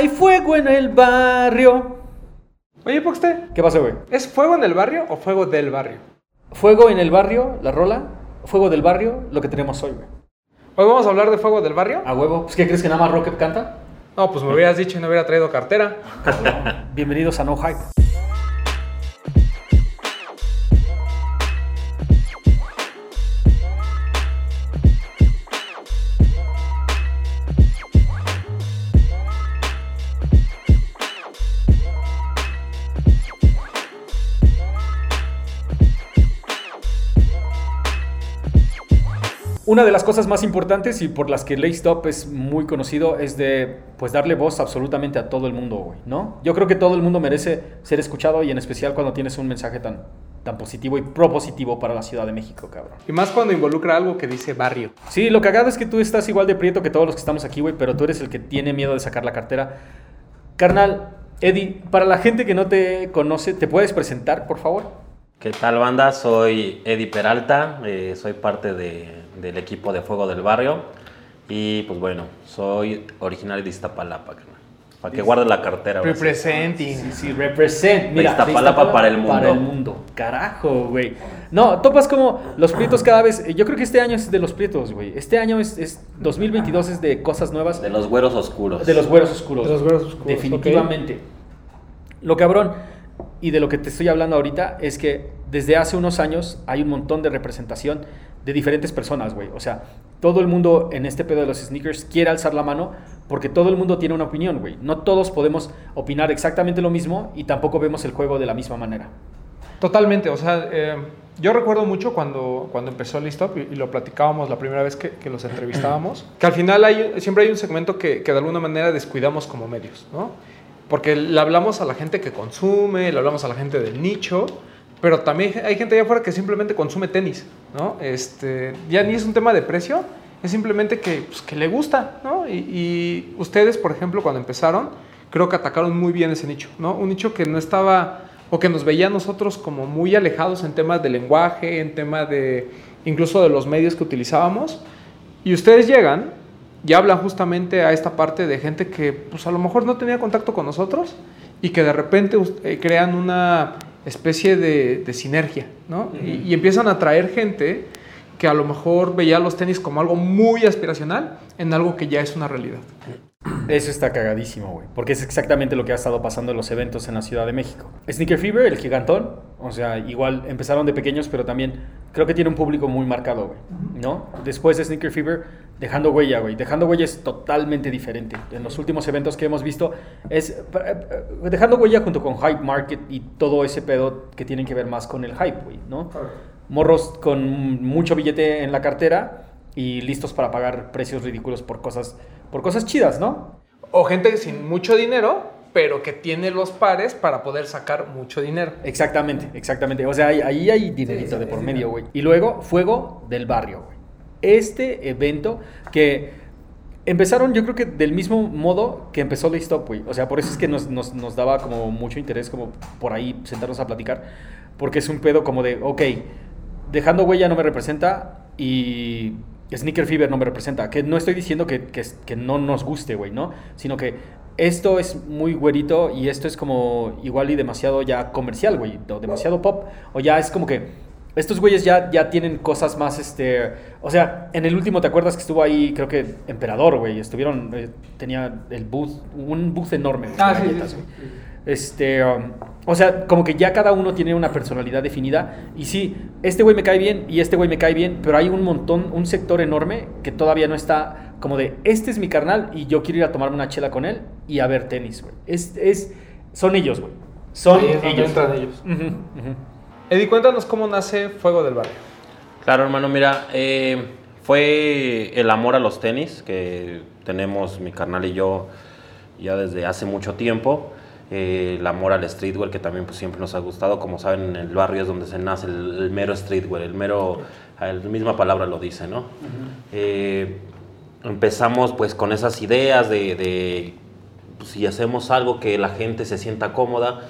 Hay fuego en el barrio. Oye, Poxte, ¿Qué pasa, güey? ¿es fuego en el barrio o fuego del barrio? Fuego en el barrio, la rola. Fuego del barrio, lo que tenemos hoy, güey. Hoy vamos a hablar de fuego del barrio. A huevo. Pues, ¿qué crees que nada más Rocket canta? No, pues me hubieras dicho y no hubiera traído cartera. Bienvenidos a No Hype. Una de las cosas más importantes y por las que Lace Up es muy conocido es de pues darle voz absolutamente a todo el mundo, güey, ¿no? Yo creo que todo el mundo merece ser escuchado y en especial cuando tienes un mensaje tan, tan positivo y propositivo para la Ciudad de México, cabrón. Y más cuando involucra algo que dice barrio. Sí, lo cagado es que tú estás igual de prieto que todos los que estamos aquí, güey, pero tú eres el que tiene miedo de sacar la cartera. Carnal, Eddie, para la gente que no te conoce, ¿te puedes presentar, por favor? ¿Qué tal banda? Soy Eddie Peralta, eh, soy parte de- del equipo de Fuego del Barrio y pues bueno, soy originario de Iztapalapa. Para que guardes la cartera. Representing. Sí, sí, represent. Mira, De Iztapalapa para el mundo. Para el mundo. Carajo, güey. No, topas como los prietos cada vez. Yo creo que este año es de los prietos, güey. Este año es, es 2022 es de cosas nuevas. De los güeros oscuros. De los güeros oscuros. De los güeros oscuros, Definitivamente. Lo cabrón, y de lo que te estoy hablando ahorita, es que desde hace unos años hay un montón de representación de diferentes personas, güey. O sea, todo el mundo en este pedo de los sneakers quiere alzar la mano porque todo el mundo tiene una opinión, güey. No todos podemos opinar exactamente lo mismo y tampoco vemos el juego de la misma manera. Totalmente, o sea, eh, yo recuerdo mucho cuando, cuando empezó Listop y, lo platicábamos la primera vez que, que los entrevistábamos, que al final siempre hay un segmento que, que de alguna manera descuidamos como medios, ¿no? Porque le hablamos a la gente que consume, le hablamos a la gente del nicho, pero también hay gente allá afuera que simplemente consume tenis, ¿no? Este, ya ni es un tema de precio, es simplemente que, pues, que le gusta, ¿no? Y, y ustedes, por ejemplo, cuando empezaron, creo que atacaron muy bien ese nicho, ¿no? Un nicho que no estaba, o que nos veía a nosotros como muy alejados en temas de lenguaje, en tema de, incluso de los medios que utilizábamos, y ustedes llegan y hablan justamente a esta parte de gente que, pues a lo mejor no tenía contacto con nosotros y que de repente eh, crean una especie de, de sinergia, ¿no? y, y empiezan a traer gente que a lo mejor veía los tenis como algo muy aspiracional en algo que ya es una realidad. Eso está cagadísimo, güey. Porque es exactamente lo que ha estado pasando en los eventos en la Ciudad de México. Sneaker Fever, el gigantón. O sea, igual empezaron de pequeños, pero también creo que tiene un público muy marcado, güey. ¿No? Después de Sneaker Fever, dejando huella, güey. Dejando huella es totalmente diferente. En los últimos eventos que hemos visto, es. eh, Dejando huella junto con Hype Market y todo ese pedo que tienen que ver más con el hype, güey, ¿no? Morros con mucho billete en la cartera y listos para pagar precios ridículos por cosas, por cosas chidas, ¿no? O gente sin mucho dinero, pero que tiene los pares para poder sacar mucho dinero. Exactamente, exactamente. O sea, ahí, ahí hay dinerito de por medio, güey. Y luego, Fuego del Barrio, güey. Este evento que empezaron, yo creo que del mismo modo que empezó la Stop, güey. O sea, por eso es que nos, nos, nos daba como mucho interés como por ahí sentarnos a platicar. Porque es un pedo como de, ok, dejando huella no me representa y Sneaker Fever no me representa. Que no estoy diciendo que, que, que no nos guste, güey, ¿no? Sino que esto es muy güerito y esto es como igual y demasiado ya comercial, güey. O demasiado pop. O ya es como que estos güeyes ya, ya tienen cosas más, este... O sea, en el último, ¿te acuerdas que estuvo ahí, creo que Emperador, güey? Estuvieron, eh, tenía el booth, un booth enorme. Ah, sí. Este, um, o sea, como que ya cada uno tiene una personalidad definida. Y sí, este güey me cae bien y este güey me cae bien, pero hay un montón, un sector enorme que todavía no está como de, este es mi carnal y yo quiero ir a tomarme una chela con él y a ver tenis, güey. Es, es, son ellos, güey. Son ellos. entran ellos. Eddie, cuéntanos cómo nace Fuego del Barrio. Claro, hermano, mira, eh, fue el amor a los tenis que tenemos mi carnal y yo ya desde hace mucho tiempo. Eh, el amor al streetwear que también pues, siempre nos ha gustado. Como saben, en el barrio es donde se nace el, el mero streetwear, el mero, la misma palabra lo dice, ¿no? Eh, empezamos pues con esas ideas de, de, pues, si hacemos algo que la gente se sienta cómoda.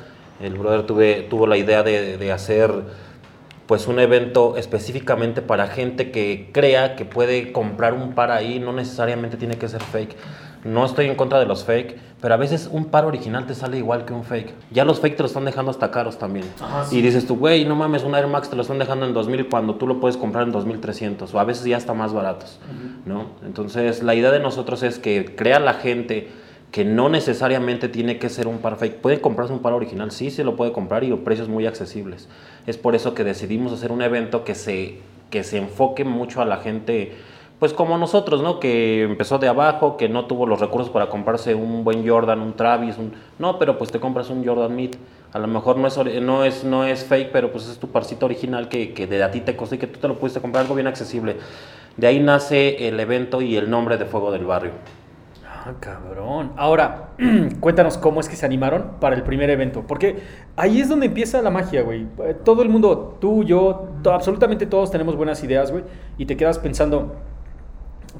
El brother tuve, tuvo la idea de, de hacer pues un evento específicamente para gente que crea que puede comprar un par ahí, no necesariamente tiene que ser fake. No estoy en contra de los fake, Pero a veces un par original te sale igual que un fake. Ya los fake te lo están dejando hasta caros también. Y dices tú, güey, no mames, un Air Max te lo están dejando en 2000 cuando tú lo puedes comprar en 2300 o a veces ya está más baratos, ¿no? Entonces, la idea de nosotros es que crea la gente que no necesariamente tiene que ser un par fake. Puede comprarse un par original, sí se lo puede comprar y a precios muy accesibles. Es por eso que decidimos hacer un evento que se, que se enfoque mucho a la gente pues como nosotros, ¿no? Que empezó de abajo, que no tuvo los recursos para comprarse un buen Jordan, un Travis, un... No, pero pues te compras un Jordan Mid. A lo mejor no es, no es, no es fake, pero pues es tu parcito original que, que de a ti te costó y que tú te lo pudiste comprar algo bien accesible. De ahí nace el evento y el nombre de Fuego del Barrio. Ah, cabrón. Ahora, cuéntanos cómo es que se animaron para el primer evento. Porque ahí es donde empieza la magia, güey. Eh, todo el mundo, tú, yo, absolutamente todos tenemos buenas ideas, güey. Y te quedas pensando,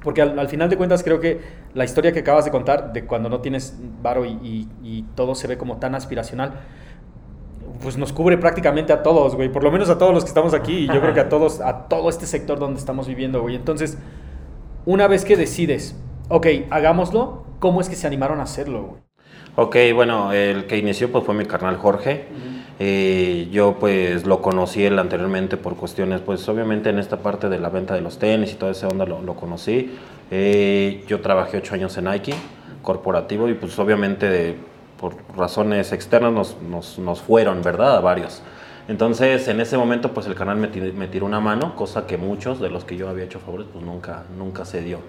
porque al, final de cuentas creo que la historia que acabas de contar, de cuando no tienes varo y, y, todo se ve como tan aspiracional, pues nos cubre prácticamente a todos, güey. Por lo menos a todos los que estamos aquí y yo creo que a todos, a todo este sector donde estamos viviendo, güey. Entonces, una vez que decides, ok, hagámoslo, ¿cómo es que se animaron a hacerlo, güey? Ok, bueno, el que inició pues fue mi carnal Jorge. Eh, yo pues lo conocí él anteriormente por cuestiones, pues obviamente en esta parte de la venta de los tenis y toda esa onda lo, conocí. Eh, yo trabajé ocho años en Nike, corporativo, y pues obviamente por razones externas nos, nos, fueron, ¿verdad? A varios. Entonces, en ese momento, pues el canal me, me, tiró una mano, cosa que muchos de los que yo había hecho favores, pues nunca, nunca se dio.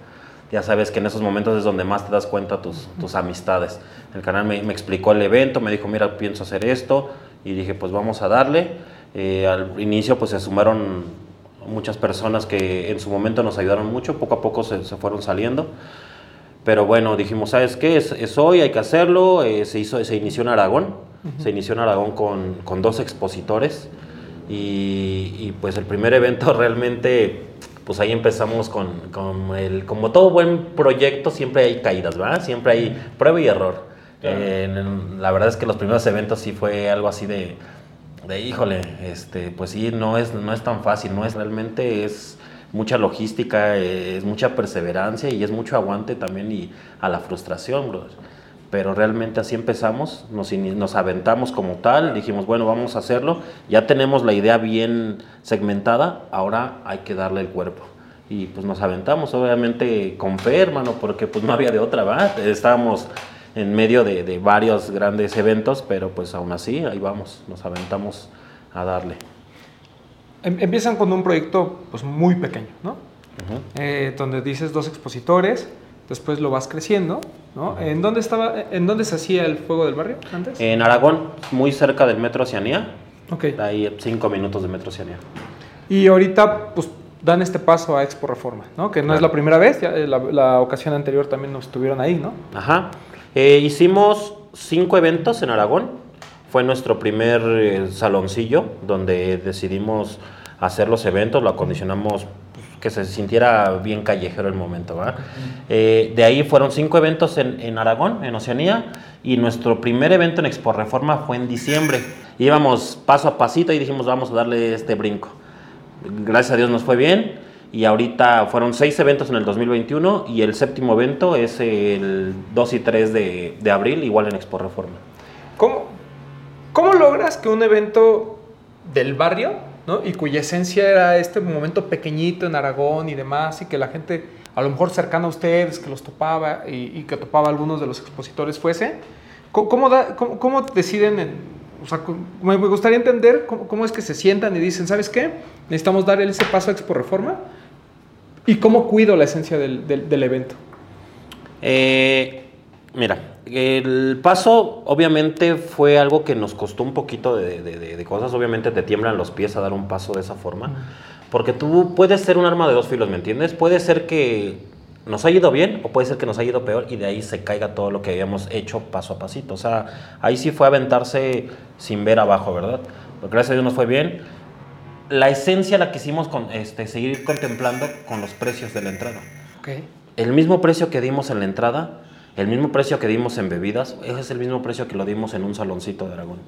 Ya sabes que en esos momentos es donde más te das cuenta tus, tus amistades. El canal me, me, explicó el evento, me dijo, mira, pienso hacer esto, y dije, pues vamos a darle. Eh, al inicio pues se sumaron muchas personas que en su momento nos ayudaron mucho, poco a poco se, se fueron saliendo. Pero bueno, dijimos, ¿sabes qué? Es, es hoy, hay que hacerlo. Eh, se, hizo, se inició en Aragón, se inició en Aragón con, con dos expositores. Y, y, pues el primer evento realmente, pues ahí empezamos con, con, el, como todo buen proyecto, siempre hay caídas, ¿verdad? Siempre hay prueba y error la verdad es que los primeros eventos sí fue algo así de, de híjole, este, pues sí, no es, no es tan fácil, no es realmente, es mucha logística, es mucha perseverancia y es mucho aguante también y a la frustración, brother. Pero realmente así empezamos, nos, nos aventamos como tal, dijimos, bueno, vamos a hacerlo, ya tenemos la idea bien segmentada, ahora hay que darle el cuerpo y pues nos aventamos, obviamente con fe, hermano, porque pues no había de otra, ¿verdad? Estábamos en medio de, varios grandes eventos, pero pues aún así, ahí vamos, nos aventamos a darle. Em, empiezan con un proyecto pues muy pequeño, ¿no? Eh, donde dices dos expositores, después lo vas creciendo, ¿no? ¿En dónde estaba, en dónde se hacía el fuego del barrio antes? En Aragón, muy cerca del Metro Oceanía. Ok. Ahí cinco minutos de Metro Oceanía. Y ahorita, pues dan este paso a Expo Reforma, ¿no? Que no es la primera vez, ya, la, la, ocasión anterior también nos estuvieron ahí, ¿no? Ajá. Eh, hicimos cinco eventos en Aragón. Fue nuestro primer eh, saloncillo donde decidimos hacer los eventos, lo acondicionamos que se sintiera bien callejero el momento. Eh, de ahí fueron cinco eventos en, en, Aragón, en Oceanía, y nuestro primer evento en Expo Reforma fue en diciembre. Íbamos paso a pasito y dijimos vamos a darle este brinco. Gracias a Dios nos fue bien y ahorita fueron seis eventos en el 2021 y el séptimo evento es el 2 y 3 de, de abril, igual en Expo Reforma. ¿Cómo, ¿Cómo logras que un evento del barrio, ¿no? y cuya esencia era este momento pequeñito en Aragón y demás, y que la gente a lo mejor cercana a ustedes, que los topaba y, que topaba a algunos de los expositores fuese, ¿cómo, da, cómo, deciden o sea, me gustaría entender cómo, cómo, es que se sientan y dicen, ¿sabes qué? Necesitamos dar ese paso a Expo Reforma ¿Y cómo cuido la esencia del, del, evento? Eh, mira, el paso obviamente fue algo que nos costó un poquito de, de, cosas. Obviamente te tiemblan los pies a dar un paso de esa forma. Porque tú puedes ser un arma de dos filos, ¿me entiendes? Puede ser que nos haya ido bien o puede ser que nos haya ido peor y de ahí se caiga todo lo que habíamos hecho paso a pasito. O sea, ahí sí fue aventarse sin ver abajo, ¿verdad? Porque gracias a Dios nos fue bien la esencia la quisimos con, este, seguir contemplando con los precios de la entrada. El mismo precio que dimos en la entrada, el mismo precio que dimos en bebidas, es el mismo precio que lo dimos en un saloncito de Aragón.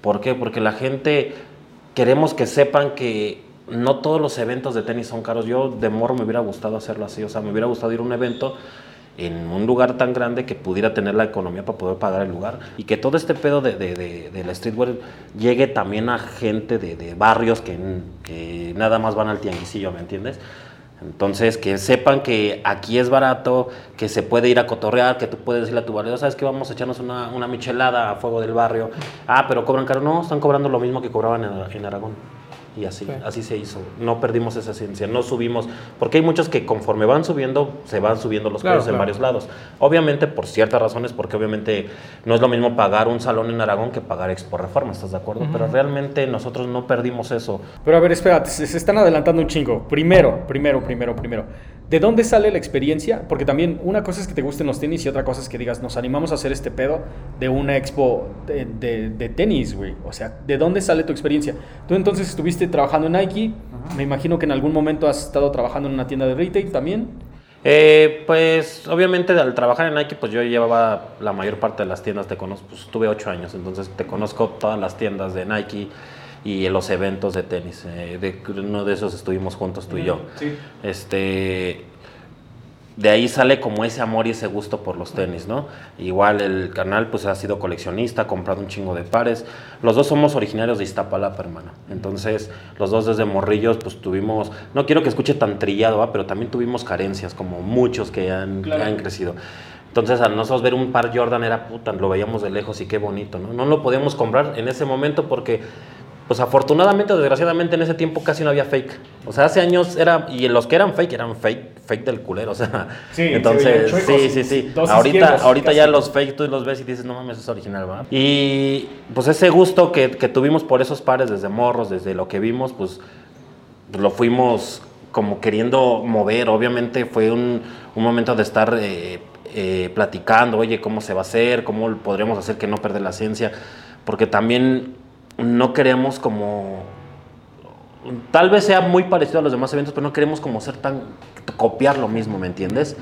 ¿Por qué? Porque la gente queremos que sepan que no todos los eventos de tenis son caros. Yo de morro me hubiera gustado hacerlo así, o sea, me hubiera gustado ir a un evento en un lugar tan grande que pudiera tener la economía para poder pagar el lugar y que todo este pedo de, de, de, de streetwear llegue también a gente de, de barrios que, que, nada más van al tianguisillo, ¿me entiendes? Entonces, que sepan que aquí es barato, que se puede ir a cotorrear, que tú puedes decirle a tu valedor, ¿sabes qué? Vamos a echarnos una, una michelada a fuego del barrio. Ah, pero cobran caro. No, están cobrando lo mismo que cobraban en, en Aragón. Y así, Sí. así se hizo. No perdimos esa esencia, no subimos, porque hay muchos que conforme van subiendo, se van subiendo los Claro, precios en varios lados. Obviamente por ciertas razones, porque obviamente no es lo mismo pagar un salón en Aragón que pagar Expo Reforma, ¿estás de acuerdo? Pero realmente nosotros no perdimos eso. Pero a ver, espérate, se, se están adelantando un chingo. Primero, primero, primero, primero. ¿De dónde sale la experiencia? Porque también una cosa es que te gusten los tenis y otra cosa es que digas, nos animamos a hacer este pedo de una expo de, de- de tenis, güey. O sea, ¿de dónde sale tu experiencia? Tú entonces estuviste trabajando en Nike, me imagino que en algún momento has estado trabajando en una tienda de retail también. Eh, pues obviamente al trabajar en Nike, pues yo llevaba la mayor parte de las tiendas, te conozco, pues tuve ocho años, entonces te conozco todas las tiendas de Nike y los eventos de tenis. eh, de uno de esos estuvimos juntos tú y yo. Sí. Este, de ahí sale como ese amor y ese gusto por los tenis, ¿no? Igual el canal pues ha sido coleccionista, ha comprado un chingo de pares. Los dos somos originarios de Iztapalapa, hermano. Entonces, los dos desde morrillos pues tuvimos, no quiero que escuche tan trillado, ¿va? pero también tuvimos carencias como muchos que han, Claro. han crecido. Entonces, al nosotros ver un par Jordan era puta, lo veíamos de lejos y qué bonito, ¿no? No lo podíamos comprar en ese momento porque pues afortunadamente o desgraciadamente en ese tiempo casi no había fake. O sea, hace años era, y los que eran fake eran fake, fake del culero, o sea. Sí, entonces, sí, sí, sí. Ahorita, ahorita casi. ya los fake tú los ves y dices, no mames, es original, ¿verdad? Y pues ese gusto que, que tuvimos por esos pares desde morros, desde lo que vimos, pues lo fuimos como queriendo mover. Obviamente fue un, un momento de estar eh, eh, platicando, oye, cómo se va a hacer, cómo podremos hacer que no perder la esencia, porque también no queremos como... Tal vez sea muy parecido a los demás eventos, pero no queremos como ser tan... copiar lo mismo, ¿me entiendes?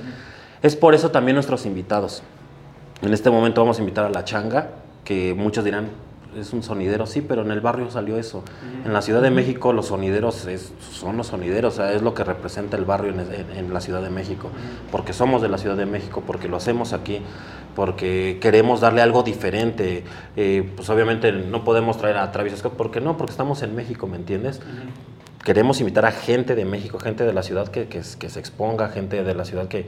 Es por eso también nuestros invitados. En este momento vamos a invitar a La Changa, que muchos dirán, es un sonidero, sí, pero en el barrio salió eso. En la Ciudad de México los sonideros es- son los sonideros, o sea, es lo que representa el barrio en, en- en la Ciudad de México. Porque somos de la Ciudad de México, porque lo hacemos aquí, porque queremos darle algo diferente. Eh, pues obviamente no podemos traer a Travis Scott, ¿por qué no? Porque estamos en México, ¿me entiendes? Queremos invitar a gente de México, gente de la ciudad que, que, que se exponga, gente de la ciudad que,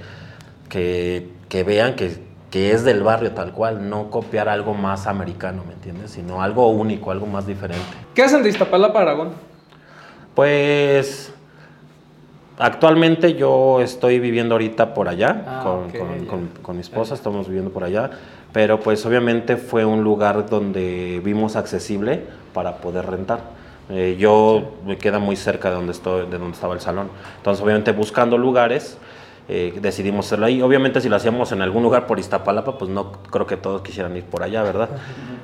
que, que vean que, que es del barrio tal cual, no copiar algo más americano, ¿me entiendes? Sino algo único, algo más diferente. ¿Qué hacen de Iztapalapa Aragón? Pues actualmente yo estoy viviendo ahorita por allá Ah, con, ok, con- ya. con- con mi esposa, estamos viviendo por allá, pero pues obviamente fue un lugar donde vimos accesible para poder rentar. Eh, yo me queda muy cerca de donde, estoy, de donde estaba el salón, entonces obviamente buscando lugares eh, decidimos hacerlo ahí. Obviamente si lo hacíamos en algún lugar por Iztapalapa, pues no creo que todos quisieran ir por allá, ¿verdad?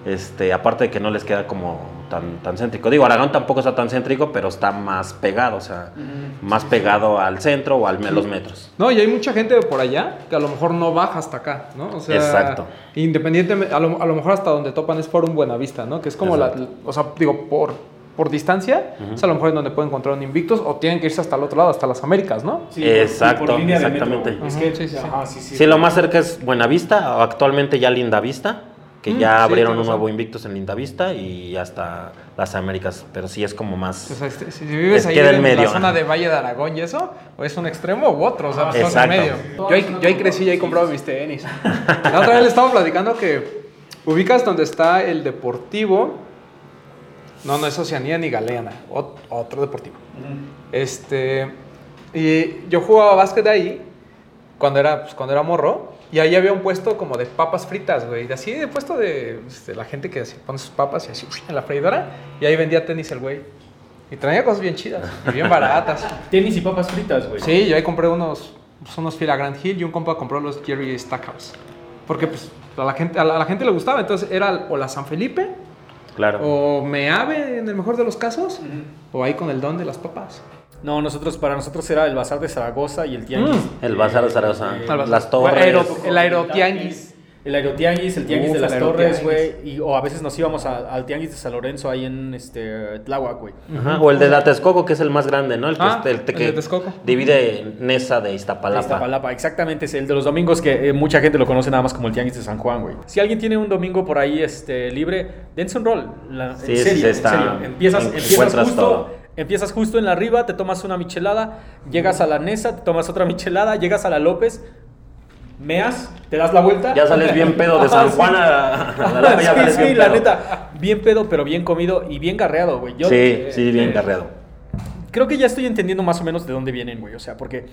Este, aparte de que no les queda como tan, tan céntrico. Digo, Aragón tampoco está tan céntrico, pero está más pegado, o sea, más pegado al centro o al, a los metros. No, y hay mucha gente de por allá que a lo mejor no baja hasta acá, ¿no? O sea, Exacto. Independientemente, a lo, a lo mejor hasta donde topan es por un Buenavista, ¿no? Que es como la, o sea, digo, por, por distancia, es a lo mejor en donde pueden encontrar un Invictus o tienen que irse hasta el otro lado, hasta las Américas, ¿no? Sí, Exacto, línea de exactamente. Es que, sí, sí, sí. ajá, sí, sí. Sí, lo más cerca es Buenavista, o actualmente ya Lindavista, que Mm, ya abrieron un nuevo. Invictus en Lindavista y hasta las Américas, pero sí es como más... O sea, este, si vives Es ahí en medio, la zona de Valle de Aragón y eso, o es un extremo u otro, o sea, estás en Exacto. medio. Yo ahí, yo ahí crecí y ahí compraba mis tenis. La otra vez le estaba platicando que ubicas donde está el deportivo. No, no es Oceanía ni Galeana, ot- otro deportivo. Este, y yo jugaba básquet ahí cuando era, pues, cuando era morro. Y ahí había un puesto como de papas fritas, güey. De así, de puesto de, este, la gente que así pone sus papas y así en la freidora. Y ahí vendía tenis el güey. Y traía cosas bien chidas y bien baratas. Tenis y papas fritas, güey. Sí, yo ahí compré unos, pues, unos Fila Grand Hill y un compa compró los Jerry Stackhouse. Porque pues a la gente, a la, a la gente le gustaba. Entonces era o la San Felipe Claro. o Meave en el mejor de los casos. O ahí con el don de las papas. No, nosotros, para nosotros era el Bazar de Zaragoza y el Tianguis. El Bazar de Zaragoza, Eh, las torres. El aerotianguis. El Aerotianguis, el Tianguis Uf, de las Torres, güey. O a veces nos íbamos a- al Tianguis de San Lorenzo ahí en este, Tláhuac, güey. Ajá, O el de la Texcoco, que es el más grande, ¿no? El que, Ah, el el que divide Nesa de Iztapalapa. Iztapalapa, exactamente, es el de los domingos que eh, mucha gente lo conoce nada más como el Tianguis de San Juan, güey. Si alguien tiene un domingo por ahí este, libre, dense un rol. La- Sí, en serio, sí, en está- serio. Empiezas, en- empiezas justo, todo. empiezas justo en la arriba, te tomas una michelada, llegas a la Nesa, te tomas otra michelada, llegas a la López, meas, te das la vuelta. Ya sales bien pedo de San. Juan a, a la ya sí, sales sí, bien la pedo. neta, bien pedo, pero bien comido y bien garreado, güey. Yo, Sí, eh, sí, bien eh, garreado. creo que ya estoy entendiendo más o menos de dónde vienen, güey. O sea, porque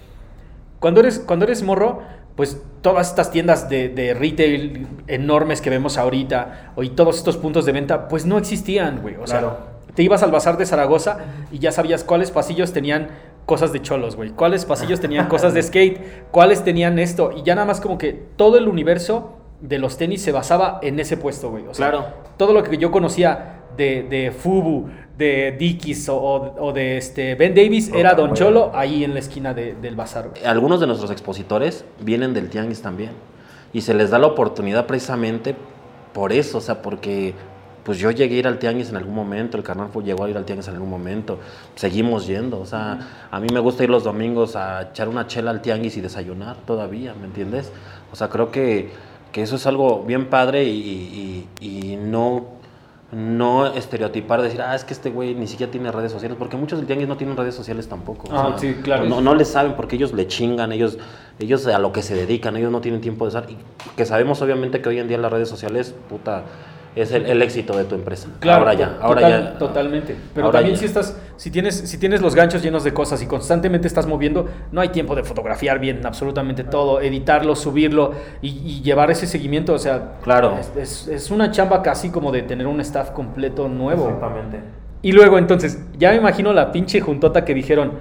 cuando eres, cuando eres morro, pues todas estas tiendas de, de retail enormes que vemos ahorita, y todos estos puntos de venta, pues no existían, güey. O Claro. sea, te ibas al bazar de Zaragoza y ya sabías cuáles pasillos tenían cosas de cholos, güey. Cuáles pasillos tenían cosas de skate, cuáles tenían esto. Y ya nada más como que todo el universo de los tenis se basaba en ese puesto, güey. O sea, Claro. todo lo que yo conocía de, de Fubu, de Dickies o, o- de este Ben Davis era Don Cholo ahí en la esquina de- del bazar. güey. Algunos de nuestros expositores vienen del Tianguis también. Y se les da la oportunidad precisamente por eso, o sea, porque pues yo llegué a ir al Tianguis en algún momento, el carnal fue- llegó a ir al Tianguis en algún momento, seguimos yendo, o sea, a mí me gusta ir los domingos a echar una chela al Tianguis y desayunar todavía, ¿me entiendes? O sea, creo que, que eso es algo bien padre y, y- y no, no estereotipar, decir, ah, es que este güey ni siquiera tiene redes sociales, porque muchos del Tianguis no tienen redes sociales tampoco. o Ah, sea, sí, claro. No, no le saben porque ellos le chingan, ellos, ellos a lo que se dedican, ellos no tienen tiempo de estar. Y que sabemos obviamente que hoy en día las redes sociales, puta, es el, el éxito de tu empresa. ahora ya, ahora total- ya. Totalmente. Pero también ya. si estás, si tienes, si tienes los ganchos llenos de cosas y constantemente estás moviendo, no hay tiempo de fotografiar bien absolutamente todo, editarlo, subirlo y, y llevar ese seguimiento. O sea, Claro. es, es- es una chamba casi como de tener un staff completo nuevo. Exactamente. Y luego entonces, ya me imagino la pinche juntota que dijeron,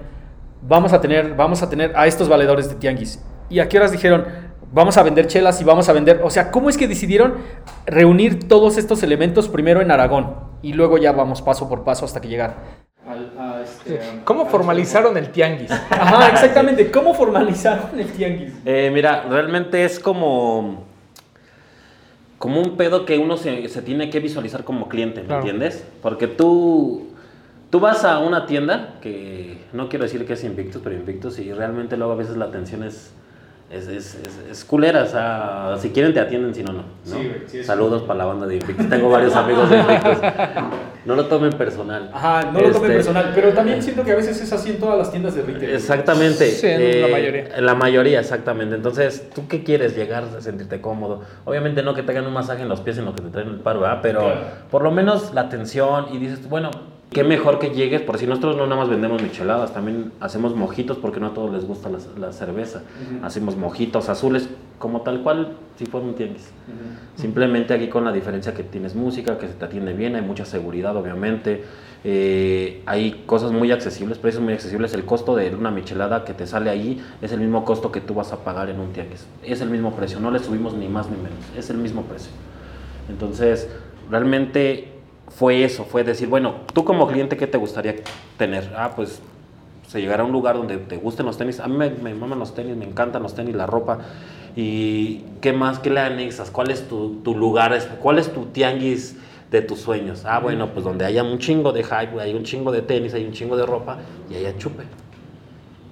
vamos a tener, vamos a tener a estos valedores de tianguis. ¿Y a qué horas dijeron, vamos a vender chelas y vamos a vender? O sea, ¿cómo es que decidieron reunir todos estos elementos primero en Aragón y luego ya vamos paso por paso hasta que llegar? este, ¿Cómo formalizaron el tianguis? Ajá, exactamente. ¿Cómo formalizaron el tianguis? Eh, mira, realmente es como. Como un pedo que uno se, se tiene que visualizar como cliente, ¿me Claro. entiendes? Porque tú. Tú vas a una tienda que no quiero decir que es Invictus, pero Invictus, y realmente luego a veces la atención es. Es, es, es- es culera, o sea, si quieren te atienden, si no, no. ¿no? Sí, Saludos para la banda de Invictus. Tengo varios amigos de Invictus. No lo tomen personal. Ajá, no lo tomen Este, personal, pero también siento que a veces es así en todas las tiendas de retail. Exactamente. Sí, en la mayoría. En la mayoría, exactamente. Entonces, ¿tú qué quieres? Llegar a sentirte cómodo. Obviamente no que te hagan un masaje en los pies en lo que te traen el paro, ¿verdad? Pero Claro. por lo menos la atención y dices, bueno, qué mejor que llegues, por si nosotros no nada más vendemos micheladas, también hacemos mojitos porque no a todos les gusta la, la cerveza. Hacemos mojitos azules, como tal cual si fuera un tianguis. Simplemente aquí con la diferencia que tienes música, que se te atiende bien, hay mucha seguridad obviamente, eh, hay cosas muy accesibles, precios muy accesibles, el costo de una michelada que te sale ahí es el mismo costo que tú vas a pagar en un tianguis, es el mismo precio, no le subimos ni más ni menos, es el mismo precio. Entonces, realmente fue eso, fue decir, bueno, tú como cliente, ¿qué te gustaría tener? Ah, pues se llegar a un lugar donde te gusten los tenis. A mí me, me maman los tenis, me encantan los tenis, la ropa. ¿Y qué más? ¿Qué le anexas? ¿Cuál es tu, tu lugar? ¿Cuál es tu tianguis de tus sueños? Ah, bueno, pues donde haya un chingo de hype, hay un chingo de tenis, hay un chingo de ropa y haya chupe.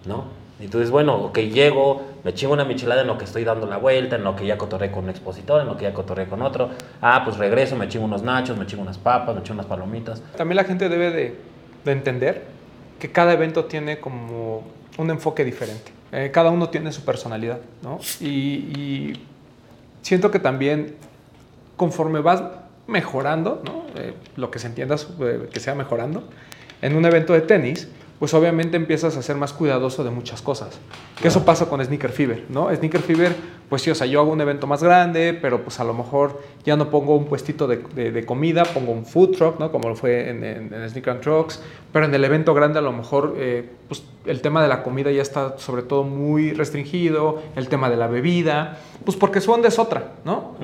¿No? Entonces, bueno, ok, llego, me chingo una michelada en lo que estoy dando la vuelta, en lo que ya cotorré con un expositor, en lo que ya cotorré con otro. Ah, pues regreso, me chingo unos nachos, me chingo unas papas, me chingo unas palomitas. También la gente debe de, de entender que cada evento tiene como un enfoque diferente. Eh, cada uno tiene su personalidad, ¿no? Y, y siento que también conforme vas mejorando, ¿no? Eh, lo que se entienda eh, que sea mejorando, en un evento de tenis, pues obviamente empiezas a ser más cuidadoso de muchas cosas. Que eso pasa con Sneaker Fever, ¿no? Sneaker Fever, pues sí, o sea, yo hago un evento más grande, pero pues a lo mejor ya no pongo un puestito de, de- de comida, pongo un food truck, ¿no? Como lo fue en, en, en Sneaker and Trucks, pero en el evento grande a lo mejor, eh, pues el tema de la comida ya está sobre todo muy restringido, el tema de la bebida, pues porque su onda es otra, ¿no?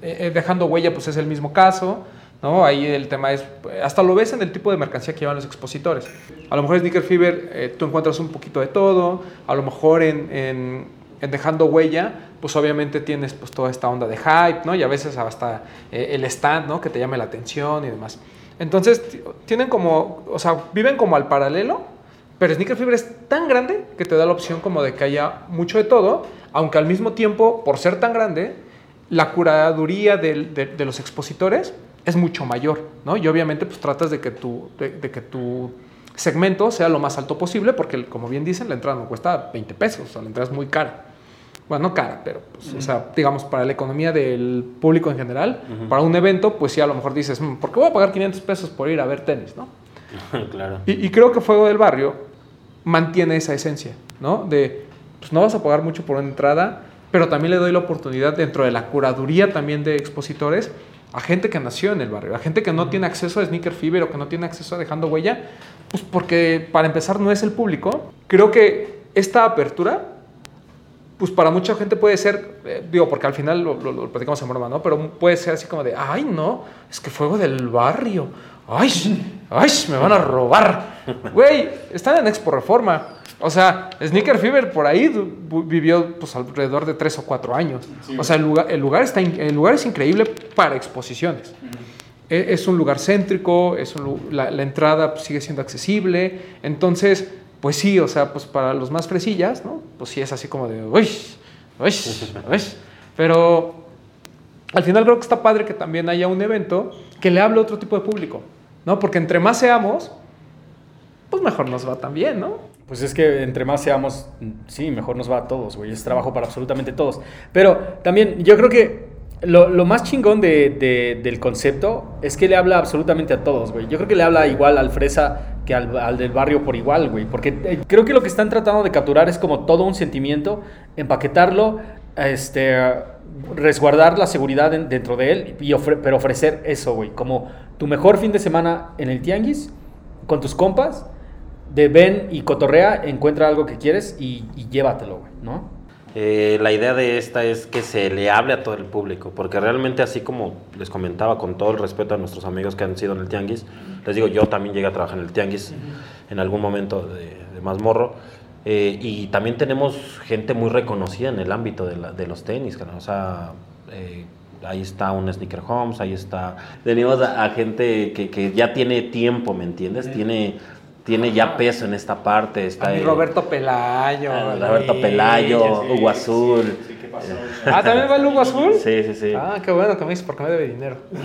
Eh, eh, dejando huella, pues es el mismo caso. ¿No? Ahí el tema es, hasta lo ves en el tipo de mercancía que llevan los expositores. A lo mejor en Sneaker Fever eh, tú encuentras un poquito de todo, a lo mejor en, en, en Dejando Huella, pues obviamente tienes pues toda esta onda de hype, ¿no? Y a veces hasta eh, el stand, ¿no? Que te llame la atención y demás. Entonces, tienen como, o sea, viven como al paralelo, pero Sneaker Fever es tan grande que te da la opción como de que haya mucho de todo, aunque al mismo tiempo, por ser tan grande, la curaduría de, de, los expositores es mucho mayor, ¿no? Y obviamente pues tratas de que tu, de, que tu segmento sea lo más alto posible, porque como bien dicen, la entrada no cuesta 20 pesos, o sea, la entrada es muy cara. Bueno, no cara, pero, pues, o sea, digamos, para la economía del público en general, para un evento, pues sí, a lo mejor dices, mm, ¿por qué voy a pagar 500 pesos por ir a ver tenis, no? claro. Y, y, creo que Fuego del Barrio mantiene esa esencia, ¿no? De, pues no vas a pagar mucho por una entrada, pero también le doy la oportunidad dentro de la curaduría también de expositores a gente que nació en el barrio, a gente que no tiene acceso a Sneaker Fever o que no tiene acceso a Dejando Huella, pues porque para empezar no es el público. Creo que esta apertura, pues para mucha gente puede ser, eh, digo, porque al final lo, lo, platicamos en broma, ¿no? Pero puede ser así como de, ay, no, es que fuego del barrio, ay, ay, me van a robar. Güey, están en Expo Reforma o sea, Sneaker Fever por ahí vivió pues, alrededor de tres o cuatro años. o sea, el lugar, el, lugar está, el lugar es increíble para exposiciones. E, es un lugar céntrico, es la, entrada pues, sigue siendo accesible. Entonces, pues sí, o sea, pues para los más fresillas, ¿no? Pues sí es así como de, uy, uy, uy. Pero al final creo que está padre que también haya un evento que le hable a otro tipo de público, ¿no? Porque entre más seamos, pues mejor nos va también, ¿no? Pues es que entre más seamos, sí, mejor nos va a todos, güey. Es trabajo para absolutamente todos. Pero también yo creo que lo, más chingón de, del concepto es que le habla absolutamente a todos, güey. Yo creo que le habla igual al fresa que al, del barrio por igual, güey. Porque eh, creo que lo que están tratando de capturar es como todo un sentimiento, empaquetarlo, este, resguardar la seguridad dentro de él, y pero ofrecer eso, güey. Como tu mejor fin de semana en el tianguis, con tus compas de ven y cotorrea, encuentra algo que quieres y, llévatelo, güey, ¿no? Eh, la idea de esta es que se le hable a todo el público, porque realmente así como les comentaba, con todo el respeto a nuestros amigos que han sido en el Tianguis, les digo, yo también llegué a trabajar en el Tianguis en algún momento de, de mazmorro, eh, y también tenemos gente muy reconocida en el ámbito de, los tenis, o sea, eh, ahí está un Sneaker Homes, ahí está, tenemos a, gente que, que, ya tiene tiempo, ¿me entiendes? Tiene tiene ya peso en esta parte. Está Roberto Pelayo. Ah, Roberto Pelayo, Hugo Azul. Ah, ¿también va el Hugo Azul? Sí, sí, sí. Ah, qué bueno que me dices porque me debe dinero.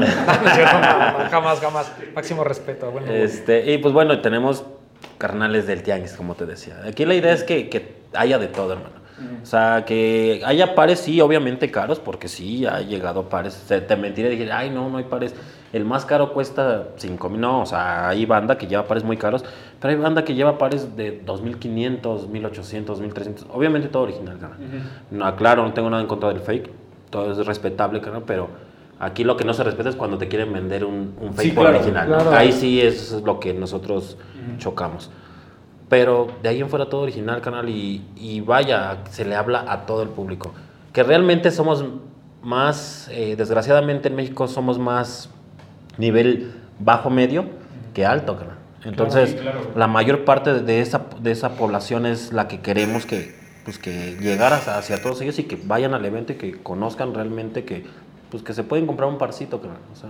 jamás, jamás. Máximo respeto. Bueno, este, y pues bueno, tenemos carnales del tianguis, como te decía. Aquí la idea es que, que haya de todo, hermano. O sea, que haya pares, sí, obviamente caros, porque sí, ha llegado pares. te mentiré dije, ay, no, no hay pares. El más caro cuesta 5 mil, no, o sea, hay banda que lleva pares muy caros, pero hay banda que lleva pares de 2.500, 1.800, 1.300. Obviamente todo original, cara. No, claro, no tengo nada en contra del fake, todo es respetable, cara, pero aquí lo que no se respeta es cuando te quieren vender un, fake original. Ahí sí es lo que nosotros chocamos. Pero de ahí en fuera todo original, canal, y, vaya, se le habla a todo el público. Que realmente somos más, eh, desgraciadamente en México somos más nivel bajo medio que alto, canal. Entonces, la mayor parte de esa, de esa población es la que queremos que, pues, que llegara hacia todos ellos y que vayan al evento y que conozcan realmente que, pues, que se pueden comprar un parcito, canal. O sea,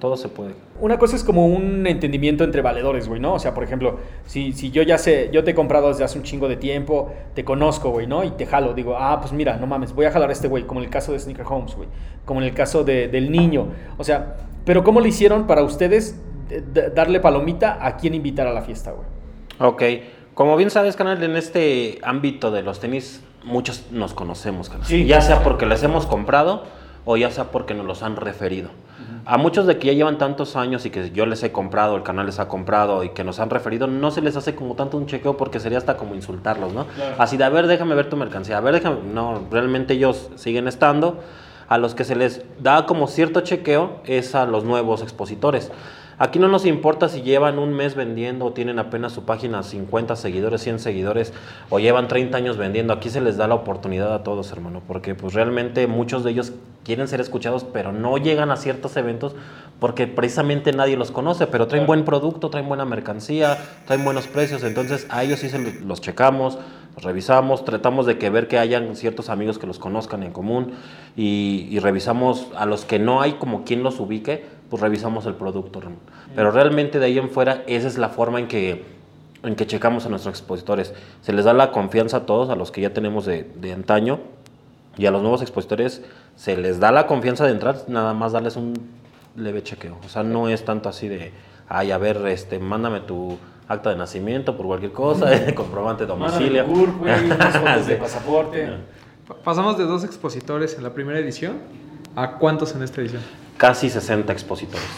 todo se puede. Una cosa es como un entendimiento entre valedores, güey, ¿no? O sea, por ejemplo, si, si yo ya sé, yo te he comprado desde hace un chingo de tiempo, te conozco, güey, ¿no? Y te jalo, digo, ah, pues mira, no mames, voy a jalar a este güey, como en el caso de Sneaker Homes, güey, como en el caso de, del niño. O sea, pero ¿cómo le hicieron para ustedes darle palomita a quién invitar a la fiesta, güey? Ok, como bien sabes, canal, en este ámbito de los tenis, muchos nos conocemos, canal. Sí, ya sea porque les hemos comprado o ya sea porque nos los han referido. A muchos de que ya llevan tantos años y que yo les he comprado, el canal les ha comprado y que nos han referido, no se les hace como tanto un chequeo porque sería hasta como insultarlos, ¿no? Así de, a ver, déjame ver tu mercancía, a ver, déjame... No, realmente ellos siguen estando. A los que se les da como cierto chequeo es a los nuevos expositores. Aquí no nos importa si llevan un mes vendiendo o tienen apenas su página 50 seguidores, 100 seguidores o llevan 30 años vendiendo. Aquí se les da la oportunidad a todos, hermano, porque pues realmente muchos de ellos quieren ser escuchados, pero no llegan a ciertos eventos porque precisamente nadie los conoce, pero traen buen producto, traen buena mercancía, traen buenos precios, entonces a ellos sí se los checamos, Pues revisamos, tratamos de que ver que hayan ciertos amigos que los conozcan en común y, y revisamos a los que no hay como quien los ubique, pues revisamos el producto. Ramón. Pero realmente de ahí en fuera, esa es la forma en que, en que checamos a nuestros expositores. Se les da la confianza a todos, a los que ya tenemos de, de antaño, y a los nuevos expositores se les da la confianza de entrar, nada más darles un leve chequeo. O sea, no es tanto así de, ay, a ver, este, mándame tu acta de nacimiento por cualquier cosa, comprobante de domicilio. Mándame güey, unas fotos de Sí. pasaporte. Pa- Pasamos de dos expositores en la primera edición a cuántos en esta edición. Casi 60 expositores.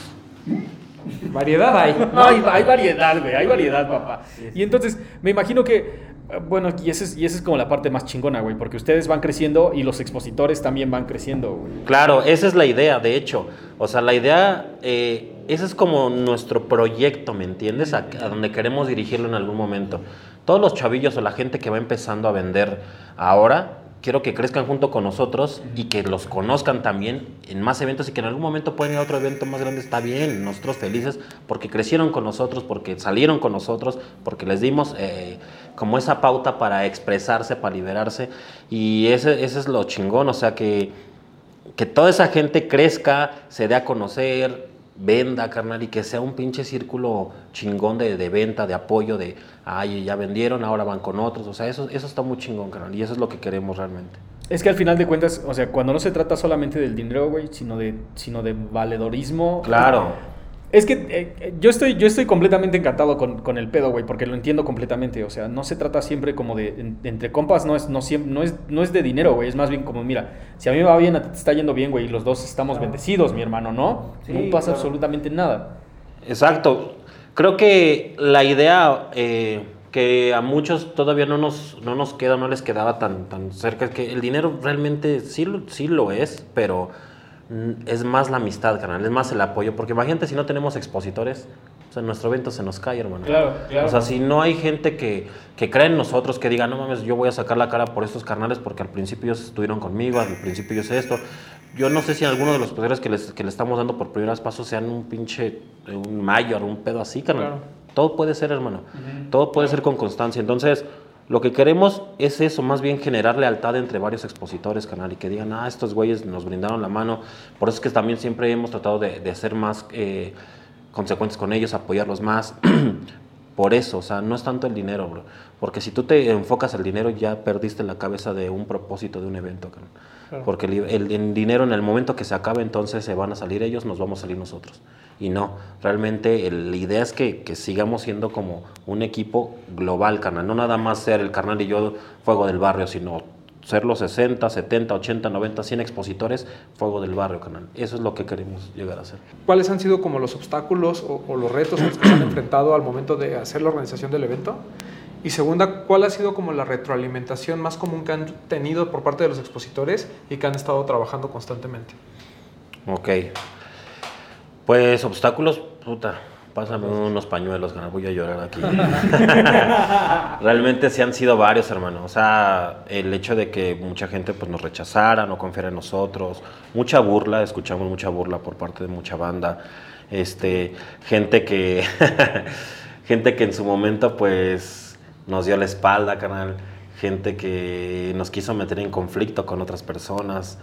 Variedad hay. Hay, hay variedad, güey, hay variedad, papá. Y entonces, me imagino que, eh, bueno, y esa es, y esa es como la parte más chingona, güey, porque ustedes van creciendo y los expositores también van creciendo, güey. Claro, esa es la idea, de hecho. O sea, la idea, eh, ese es como nuestro proyecto, ¿me entiendes? A, a donde queremos dirigirlo en algún momento. Todos los chavillos o la gente que va empezando a vender ahora, quiero que crezcan junto con nosotros y que los conozcan también en más eventos y que en algún momento pueden ir a otro evento más grande. Está bien, nosotros felices porque crecieron con nosotros, porque salieron con nosotros, porque les dimos eh, como esa pauta para expresarse, para liberarse. Y ese, ese es lo chingón, o sea que que toda esa gente crezca, se dé a conocer, venda, carnal, y que sea un pinche círculo chingón de, de venta, de apoyo, de, ay, ya vendieron, ahora van con otros. O sea, eso, eso está muy chingón, carnal, y eso es lo que queremos realmente. Es que al final de cuentas, o sea, cuando no se trata solamente del dinero, güey, sino de, sino de valedorismo. Claro. Es que eh, yo, estoy, yo estoy completamente encantado con, con el pedo, güey, porque lo entiendo completamente. O sea, no se trata siempre como de. en- entre compas no es, no, no, es, no es de dinero, güey. Es más bien como, mira, si a mí me va bien, a ti te está yendo bien, güey, y los dos estamos bendecidos, mi hermano, ¿no? Sí, no pasa claro. absolutamente nada. Exacto. Creo que la idea eh, que a muchos todavía no nos, no nos queda, no les quedaba tan, tan cerca, es que el dinero realmente sí, lo- sí lo es, pero es más la amistad, carnal, es más el apoyo, porque imagínate si no tenemos expositores, o sea, nuestro evento se nos cae, hermano. Claro, claro. O sea, si no hay gente que, que cree en nosotros, que diga, no mames, yo voy a sacar la cara por estos carnales porque al principio ellos estuvieron conmigo, al principio yo sé esto. Yo no sé si alguno de los poderes que les, que le estamos dando por primeras pasos sean un pinche, un mayor, un pedo así, carnal. Claro. Todo puede ser, hermano. Todo puede ser con constancia. Entonces, lo que queremos es eso, más bien generar lealtad entre varios expositores, canal, y que digan, ah, estos güeyes nos brindaron la mano. Por eso es que también siempre hemos tratado de, ser más eh, consecuentes con ellos, apoyarlos más. Por eso, o sea, no es tanto el dinero, bro. Porque si tú te enfocas al dinero, ya perdiste la cabeza de un propósito de un evento, carnal. Claro. Porque el, el- el dinero en el momento que se acabe, entonces se van a salir ellos, nos vamos a salir nosotros. Y no, realmente el- la idea es que, que sigamos siendo como un equipo global, carnal. No nada más ser el carnal y yo fuego del barrio, sino ser los 60, 70, 80, 90, 100 expositores fuego del barrio, carnal. Eso es lo que queremos llegar a ser. ¿Cuáles han sido como los obstáculos o, o los retos que se han enfrentado al momento de hacer la organización del evento? Y segunda, ¿cuál ha sido como la retroalimentación más común que han tenido por parte de los expositores y que han estado trabajando constantemente? Ok. Pues obstáculos, puta. Pásame unos pañuelos, carnal, voy a llorar aquí. Realmente sí han sido varios, hermano. O sea, el hecho de que mucha gente pues, nos rechazara, no confiara en nosotros, mucha burla, escuchamos mucha burla por parte de mucha banda. Este, gente que, gente que en su momento pues nos dio la espalda, canal. Gente que nos quiso meter en conflicto con otras personas.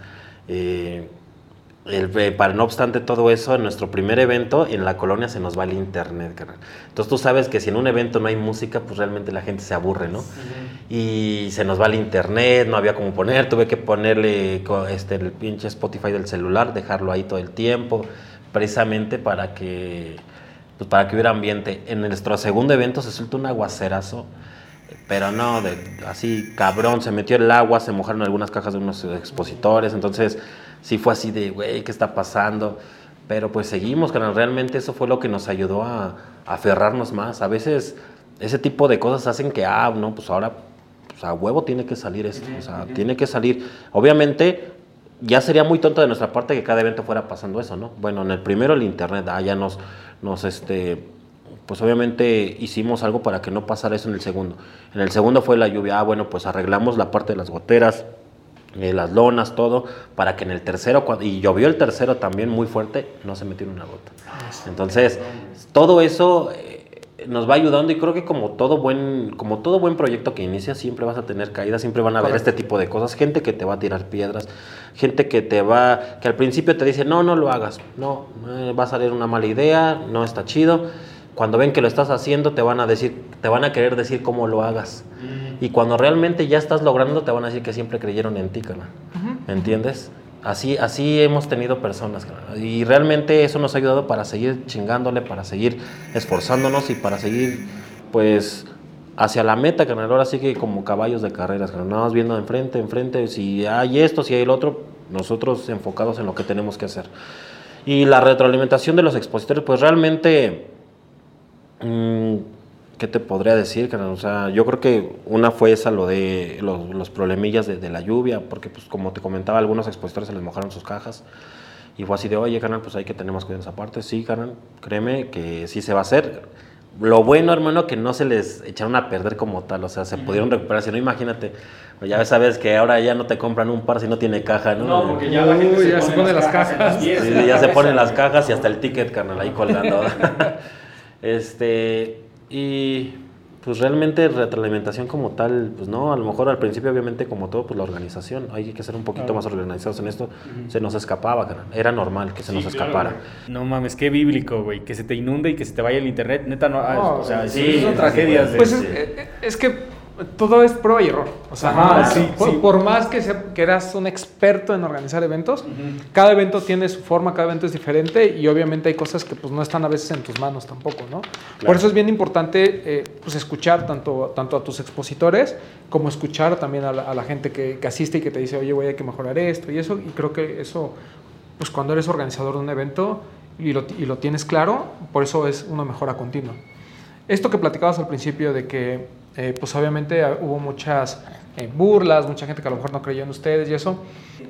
Eh, el- eh, para no obstante todo eso, en nuestro primer evento en la colonia se nos va el internet, carnal. Entonces tú sabes que si en un evento no hay música, pues realmente la gente se aburre, ¿no? Y se nos va el internet, no había cómo poner, tuve que ponerle este, el pinche Spotify del celular, dejarlo ahí todo el tiempo, precisamente para que, pues para que hubiera ambiente. En nuestro segundo evento se suelta un aguacerazo, pero no, de, así cabrón, se metió el agua, se mojaron algunas cajas de unos expositores, entonces sí fue así de, güey, ¿qué está pasando? Pero pues seguimos, carnal, realmente eso fue lo que nos ayudó a, a aferrarnos más. A veces ese tipo de cosas hacen que, ah, no, pues ahora pues a huevo tiene que salir esto, o sea, tiene que salir. Obviamente ya sería muy tonto de nuestra parte que cada evento fuera pasando eso, ¿no? Bueno, en el primero el internet, ah, ya nos, nos, este, pues obviamente hicimos algo para que no pasara eso en el segundo. En el segundo fue la lluvia, ah, bueno, pues arreglamos la parte de las goteras, eh, las lonas, todo, para que en el tercero, y llovió el tercero también muy fuerte, no se metió una gota. Entonces, todo eso, eh, nos va ayudando y creo que como todo buen como todo buen proyecto que inicia siempre vas a tener caídas, siempre van a haber este tipo de cosas, gente que te va a tirar piedras, gente que te va que al principio te dice, "No, no lo hagas." No, eh, va a salir una mala idea, no está chido. Cuando ven que lo estás haciendo, te van a decir, te van a querer decir cómo lo hagas. Y cuando realmente ya estás logrando, te van a decir que siempre creyeron en ti, carnal. ¿Entiendes? Así, así hemos tenido personas, carnal. Y realmente eso nos ha ayudado para seguir chingándole, para seguir esforzándonos y para seguir, pues, hacia la meta, carnal. Ahora sí que como caballos de carreras, carnal. Nada más viendo enfrente, enfrente. Si hay esto, si hay el otro, nosotros enfocados en lo que tenemos que hacer. Y la retroalimentación de los expositores, pues realmente, mm, ¿qué te podría decir? carnal? O sea, yo creo que una fue esa, lo de los, los problemillas de, de la lluvia, porque pues como te comentaba, algunos expositores se les mojaron sus cajas. Y fue así de, oye, carnal, pues hay que tener más cuidado en esa parte. Sí, carnal, créeme que sí se va a hacer. Lo bueno, hermano, que no se les echaron a perder como tal, o sea, se pudieron recuperar. Si no, imagínate, ya sabes que ahora ya no te compran un par si no tiene caja, ¿no? No, porque ya la gente Uy, se, ya se pone las cajas. Sí, ¿no? ya se ponen las cajas y hasta el ticket, carnal, ahí colgando. este, y pues realmente retroalimentación como tal, pues no, a lo mejor al principio obviamente como todo, pues la organización, hay que ser un poquito más organizados en esto, se nos escapaba, era normal que se nos Sí, escapara. No mames, qué bíblico, güey. Que se te inunde y que se te vaya el internet. Neta, no. ah, No, o sea, sí, sí, son sí, tragedias. sí, de- Pues es, Sí. eh, es que todo es prueba y error. O sea, Ajá, no, sí, por, sí. por más que, se- que eras un experto en organizar eventos, cada evento tiene su forma, cada evento es diferente y obviamente hay cosas que pues, no están a veces en tus manos tampoco, ¿no? Por eso es bien importante eh, pues, escuchar tanto, tanto a tus expositores como escuchar también a la, a la gente que, que asiste y que te dice, oye, güey, hay que mejorar esto y eso. Y creo que eso, pues cuando eres organizador de un evento y lo, y lo tienes claro, por eso es una mejora continua. Esto que platicabas al principio de que, eh, pues obviamente ah, hubo muchas eh, burlas, mucha gente que a lo mejor no creyó en ustedes y eso.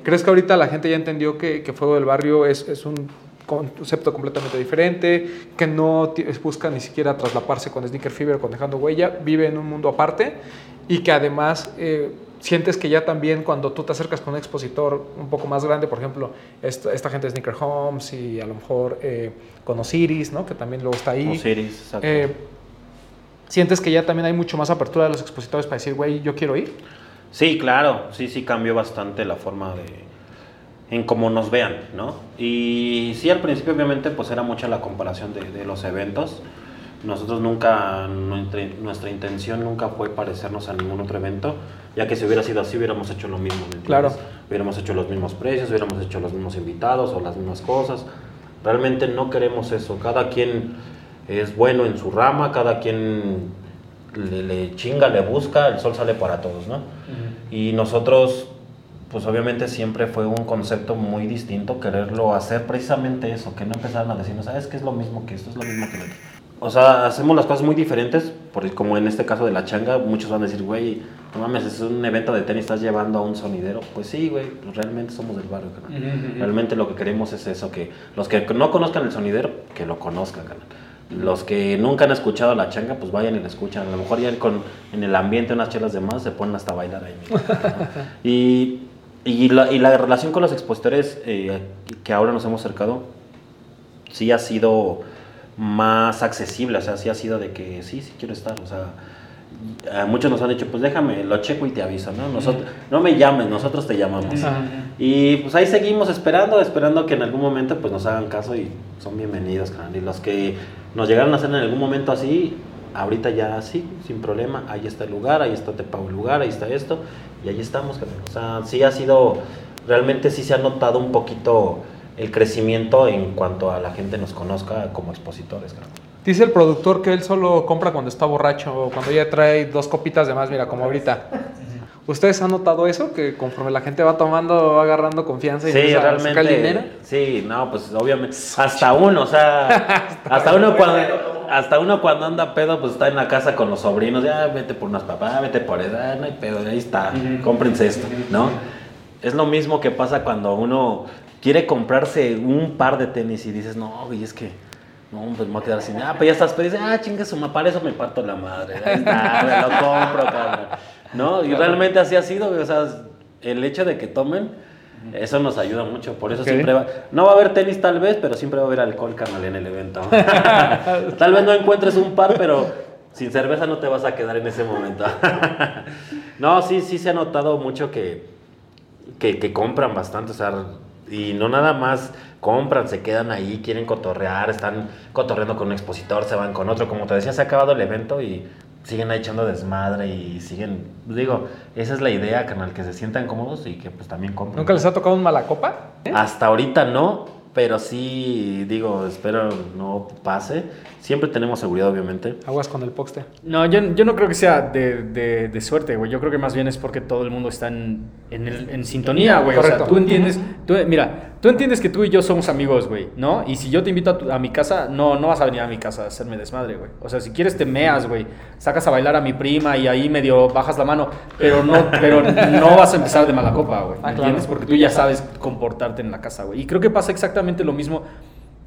¿Crees que ahorita la gente ya entendió que, que Fuego del Barrio es, es un concepto completamente diferente, que no busca ni siquiera traslaparse con Sneaker Fever, con Dejando Huella, vive en un mundo aparte y que además eh, sientes que ya también cuando tú te acercas con un expositor un poco más grande, por ejemplo, esta, esta gente de Sneaker Homes y a lo mejor eh, con Osiris, ¿no? que también luego está ahí. Osiris, exacto. Eh, ¿Sientes que ya también hay mucho más apertura de los expositores para decir, güey, yo quiero ir? Sí, claro, sí, sí cambió bastante la forma de en cómo nos vean, ¿no? Y sí, al principio obviamente pues era mucha la comparación de, de los eventos. Nosotros nunca, nuestra, nuestra intención nunca fue parecernos a ningún otro evento, ya que si hubiera sido así hubiéramos hecho lo mismo. Claro. Hubiéramos hecho los mismos precios, hubiéramos hecho los mismos invitados o las mismas cosas. Realmente no queremos eso, cada quien es bueno en su rama, cada quien le, le chinga, le busca, el sol sale para todos, ¿no? Y nosotros, pues obviamente siempre fue un concepto muy distinto quererlo hacer precisamente eso, que no empezaran a decirnos, ¿sabes qué es lo mismo que esto? Es lo mismo que lo otro. O sea, hacemos las cosas muy diferentes, porque como en este caso de la changa, muchos van a decir, güey, no mames, es un evento de tenis, estás llevando a un sonidero. Pues sí, güey, pues realmente somos del barrio, carnal. Ujú, ujú. Realmente lo que queremos es eso, que los que no conozcan el sonidero, que lo conozcan, carnal. Los que nunca han escuchado la changa, pues vayan y la escuchan. A lo mejor ya con, en el ambiente, unas chelas de más, se ponen hasta a bailar ahí mismo. ¿no? y, y, la, y la relación con los expositores eh, que ahora nos hemos acercado, sí ha sido más accesible, o sea, sí ha sido de que sí, sí quiero estar, o sea, a muchos nos han dicho, pues déjame, lo checo y te aviso, ¿no? Nosotros, no me llames, nosotros te llamamos. Ajá. Y pues ahí seguimos esperando, esperando que en algún momento pues nos hagan caso y son bienvenidos. Y los que nos llegaron a hacer en algún momento así, ahorita ya sí, sin problema, ahí está el lugar, ahí está te pago el lugar, ahí está esto, y ahí estamos. O sea, sí ha sido, realmente sí se ha notado un poquito el crecimiento en cuanto a la gente nos conozca como expositores. Dice el productor que él solo compra cuando está borracho o cuando ya trae dos copitas de más, mira, como ahorita. ¿Ustedes han notado eso? Que conforme la gente va tomando, va agarrando confianza y Sí, empieza a sacar el dinero. realmente. Sí, no, pues obviamente. Hasta uno, o sea, hasta uno cuando hasta uno cuando anda pedo, pues está en la casa con los sobrinos, ya vete por unas papás, vete por edad, no hay pedo, ahí está, cómprense esto, ¿no? Es lo mismo que pasa cuando uno quiere comprarse un par de tenis y dices, no, güey, es que, no, pues me voy a quedar sin, ah, pues ya estás, pero dices, ah, chinga su para eso me parto la madre, ahí está, me lo compro, cabrón, ¿no? Y realmente así ha sido, o sea, el hecho de que tomen, Eso nos ayuda mucho, por eso siempre va... No va a haber tenis tal vez, pero siempre va a haber alcohol, carnal, en el evento. tal vez no encuentres un par, pero sin cerveza no te vas a quedar en ese momento. no, sí, sí se ha notado mucho que, que, que compran bastante, o sea, y no nada más compran, se quedan ahí, quieren cotorrear, están cotorreando con un expositor, se van con otro, como te decía, se ha acabado el evento y siguen ahí echando desmadre y siguen, digo, esa es la idea, canal, que se sientan cómodos y que pues también compren. ¿Nunca les ha tocado un mala copa? Hasta ahorita no, pero sí, digo, espero no pase. Siempre tenemos seguridad, obviamente. Aguas con el poxte. No, yo, yo no creo que sea de, de- de suerte, güey. Yo creo que más bien es porque todo el mundo está en, en, el- en sintonía, güey. O sea, Correcto. tú entiendes, tú- mira, tú entiendes que tú y yo somos amigos, güey, ¿no? Y si yo te invito a, tu- a mi casa, no, no vas a venir a mi casa a hacerme desmadre, güey. O sea, si quieres te meas, güey. Sacas a bailar a mi prima y ahí medio bajas la mano, pero no, pero no vas a empezar de mala copa, güey. ¿Me Ah, claro. entiendes? Porque tú ya sabes comportarte en la casa, güey. Y creo que pasa exactamente lo mismo.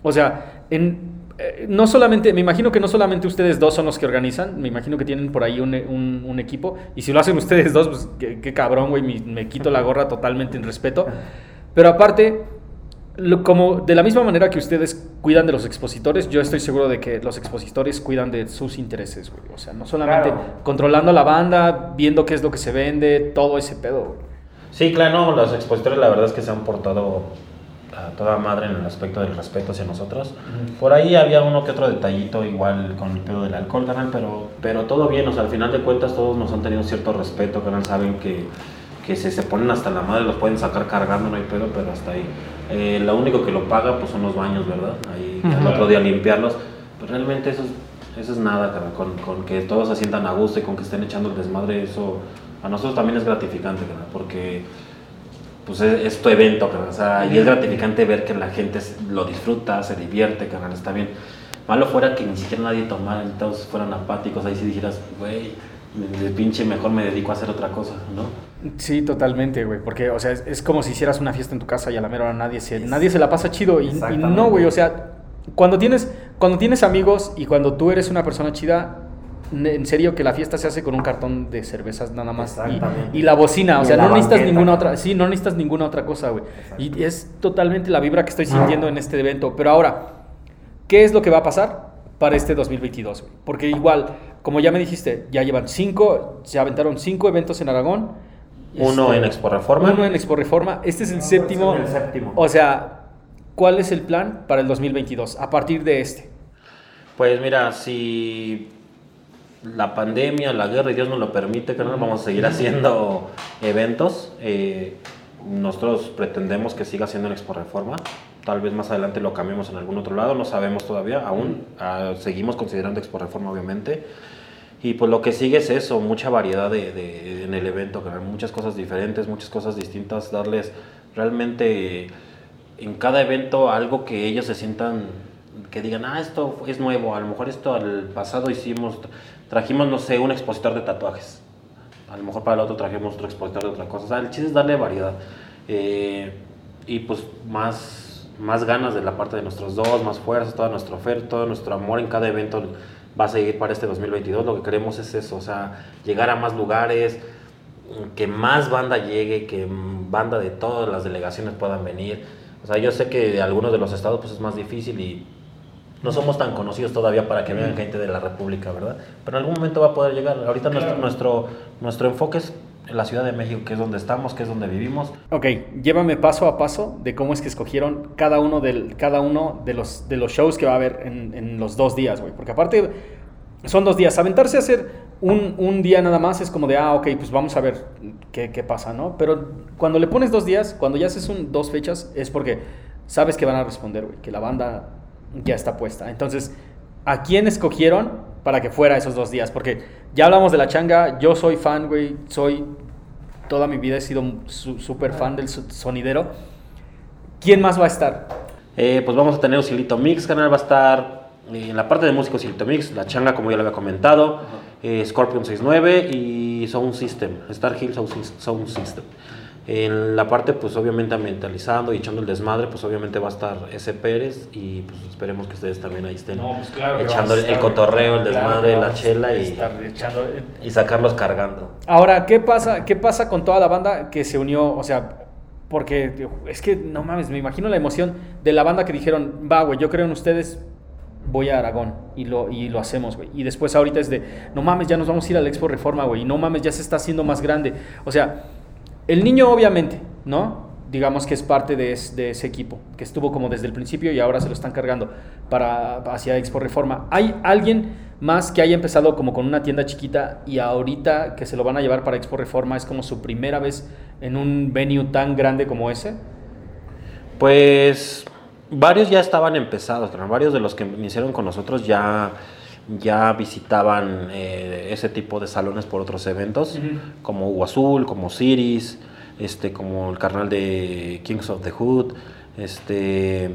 O sea, en, eh, no solamente, me imagino que no solamente ustedes dos son los que organizan, me imagino que tienen por ahí un, un- un equipo. Y si lo hacen ustedes dos, pues qué, qué cabrón, güey, me, me quito la gorra totalmente en respeto. Pero aparte, lo- como de la misma manera que ustedes cuidan de los expositores, yo estoy seguro de que los expositores cuidan de sus intereses, güey. O sea, no solamente Claro. controlando a la banda, viendo qué es lo que se vende, todo ese pedo, güey. Sí, claro, no, los expositores la verdad es que se han portado a toda madre en el aspecto del respeto hacia nosotros. Por ahí había uno que otro detallito igual con el pedo del alcohol, canal, pero, pero todo bien, o sea, al final de cuentas todos nos han tenido cierto respeto, canal, saben que, que si se ponen hasta la madre los pueden sacar cargando, no hay pedo, pero hasta ahí. Eh, lo único que lo paga pues son los baños, ¿verdad? Ahí al Ujú. otro día limpiarlos, pero realmente eso es, eso es nada, canal, con, con que todos se sientan a gusto y con que estén echando el desmadre, eso a nosotros también es gratificante, canal, porque pues es, es tu evento, carnal. O sea, y es gratificante ver que la gente lo disfruta, se divierte, carnal, está bien. Malo fuera que ni siquiera nadie tomara, y todos fueran apáticos, ahí sí dijeras, güey, de pinche mejor me dedico a hacer otra cosa, ¿no? Sí, totalmente, güey. Porque, o sea, es, es como si hicieras una fiesta en tu casa y a la mera hora nadie se, nadie se la pasa chido. Y, no, güey. O sea, cuando tienes, cuando tienes amigos y cuando tú eres una persona chida, en serio que la fiesta se hace con un cartón de cervezas nada más. Y, la bocina. O Y sea, no necesitas banqueta, ninguna otra. Sí, no necesitas ninguna otra cosa, güey. Y es totalmente la vibra que estoy sintiendo en este evento. Pero ahora, ¿qué es lo que va a pasar para este 2022? güey? Porque igual, como ya me dijiste, ya llevan cinco, se aventaron cinco eventos en Aragón. Uno Este, en Expo Reforma. Uno en Expo Reforma. Este es el No, séptimo. es el séptimo. O sea, ¿cuál es el plan para el 2022 a partir de este? Pues mira, si la pandemia, la guerra y Dios nos lo permite, carnal, vamos a seguir haciendo eventos. Eh, nosotros pretendemos que siga siendo en Expo Reforma. Tal vez más adelante lo cambiemos en algún otro lado, no sabemos todavía, aún ah, seguimos considerando Expo Reforma, obviamente. Y pues lo que sigue es eso, mucha variedad de, de- en el evento, muchas cosas diferentes, muchas cosas distintas, darles realmente en cada evento algo que ellos se sientan, que digan, ah, esto es nuevo, a lo mejor esto al pasado hicimos, trajimos, no sé, un expositor de tatuajes, a lo mejor para el otro trajimos otro expositor de otra cosa, o sea, el chiste es darle variedad. Eh, y pues más, más ganas de la parte de nuestros dos, más fuerza, toda nuestra oferta, todo nuestro amor en cada evento va a seguir para este 2022. Lo que queremos es eso, o sea, llegar a más lugares, que más banda llegue, que mm, banda de todas las delegaciones puedan venir. O sea, yo sé que de algunos de los estados pues es más difícil y no somos tan conocidos todavía para que vengan gente de la República, ¿verdad? Pero en algún momento va a poder llegar. Ahorita nuestro, nuestro, nuestro enfoque es en la Ciudad de México, que es donde estamos, que es donde vivimos. Ok, llévame paso a paso de cómo es que escogieron cada uno, del, cada uno de, los, de los shows que va a haber en, en los dos días, güey. Porque aparte son dos días. Aventarse a hacer un, un día nada más es como de, ah, ok, pues vamos a ver qué, qué pasa, ¿no? Pero cuando le pones dos días, cuando ya haces un, dos fechas, es porque sabes que van a responder, güey, que la banda ya está puesta. Entonces, ¿a quién escogieron para que fuera esos dos días? Porque ya hablamos de la changa, yo soy fan, güey, soy toda mi vida he sido su- súper fan del so- sonidero. ¿Quién más va a estar? Eh, pues vamos a tener Oscilito Mix, canal va a estar eh, en la parte de música Oscilito Mix, La Changa, como ya lo había comentado, eh, Scorpion 69 y Sound System, Star Hill Sound System. En la parte, pues obviamente ambientalizando y echando el desmadre, pues obviamente va a estar S. Pérez y pues esperemos que ustedes también ahí estén echando el, el cotorreo, el desmadre, la chela y, y sacarlos cargando. Ahora, ¿qué pasa, ¿qué pasa con toda la banda que se unió? O sea, Porque es que, no mames, me imagino la emoción de la banda que dijeron, va, güey, yo creo en ustedes, voy a Aragón y lo, y lo hacemos, güey. Y después ahorita es de, no mames, ya nos vamos a ir al Expo Reforma, güey. Y no mames, ya se está haciendo más grande. O sea, el niño obviamente, ¿no? Digamos que es parte de, ese equipo, que estuvo como desde el principio y ahora se lo están cargando para, hacia Expo Reforma. ¿Hay alguien más que haya empezado como con una tienda chiquita y ahorita que se lo van a llevar para Expo Reforma es como su primera vez en un venue tan grande como ese? Pues varios ya estaban empezados, varios de los que iniciaron con nosotros ya, ya visitaban eh, ese tipo de salones por otros eventos, como Hugo Azul, como Ciris, este, como el carnal de Kings of the Hood, este,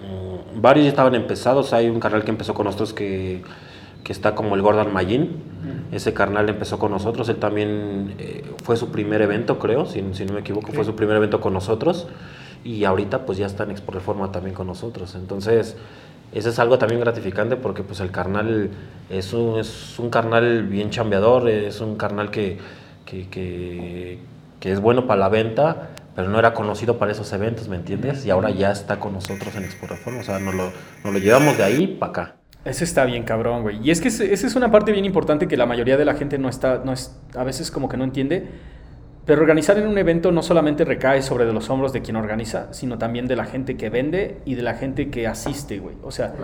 mm, varios ya estaban empezados, hay un carnal que empezó con nosotros que, que está como el Gordon Mayin, ese carnal empezó con nosotros, él también eh, fue su primer evento, creo, si, si no me equivoco, fue su primer evento con nosotros. Y ahorita pues ya está en Expo Reforma también con nosotros. Entonces, eso es algo también gratificante porque pues el carnal es un, es un carnal bien chambeador, es un carnal que, que, que, es bueno para la venta, pero no era conocido para esos eventos, ¿me entiendes? Y ahora ya está con nosotros en Expo Reforma, o sea, nos lo, nos lo llevamos de ahí para acá. Eso está bien cabrón, güey. Y es que esa es una parte bien importante que la mayoría de la gente no está, no es, a veces como que no entiende pero organizar en un evento no solamente recae sobre de los hombros de quien organiza, sino también de la gente que vende y de la gente que asiste, güey. O sea,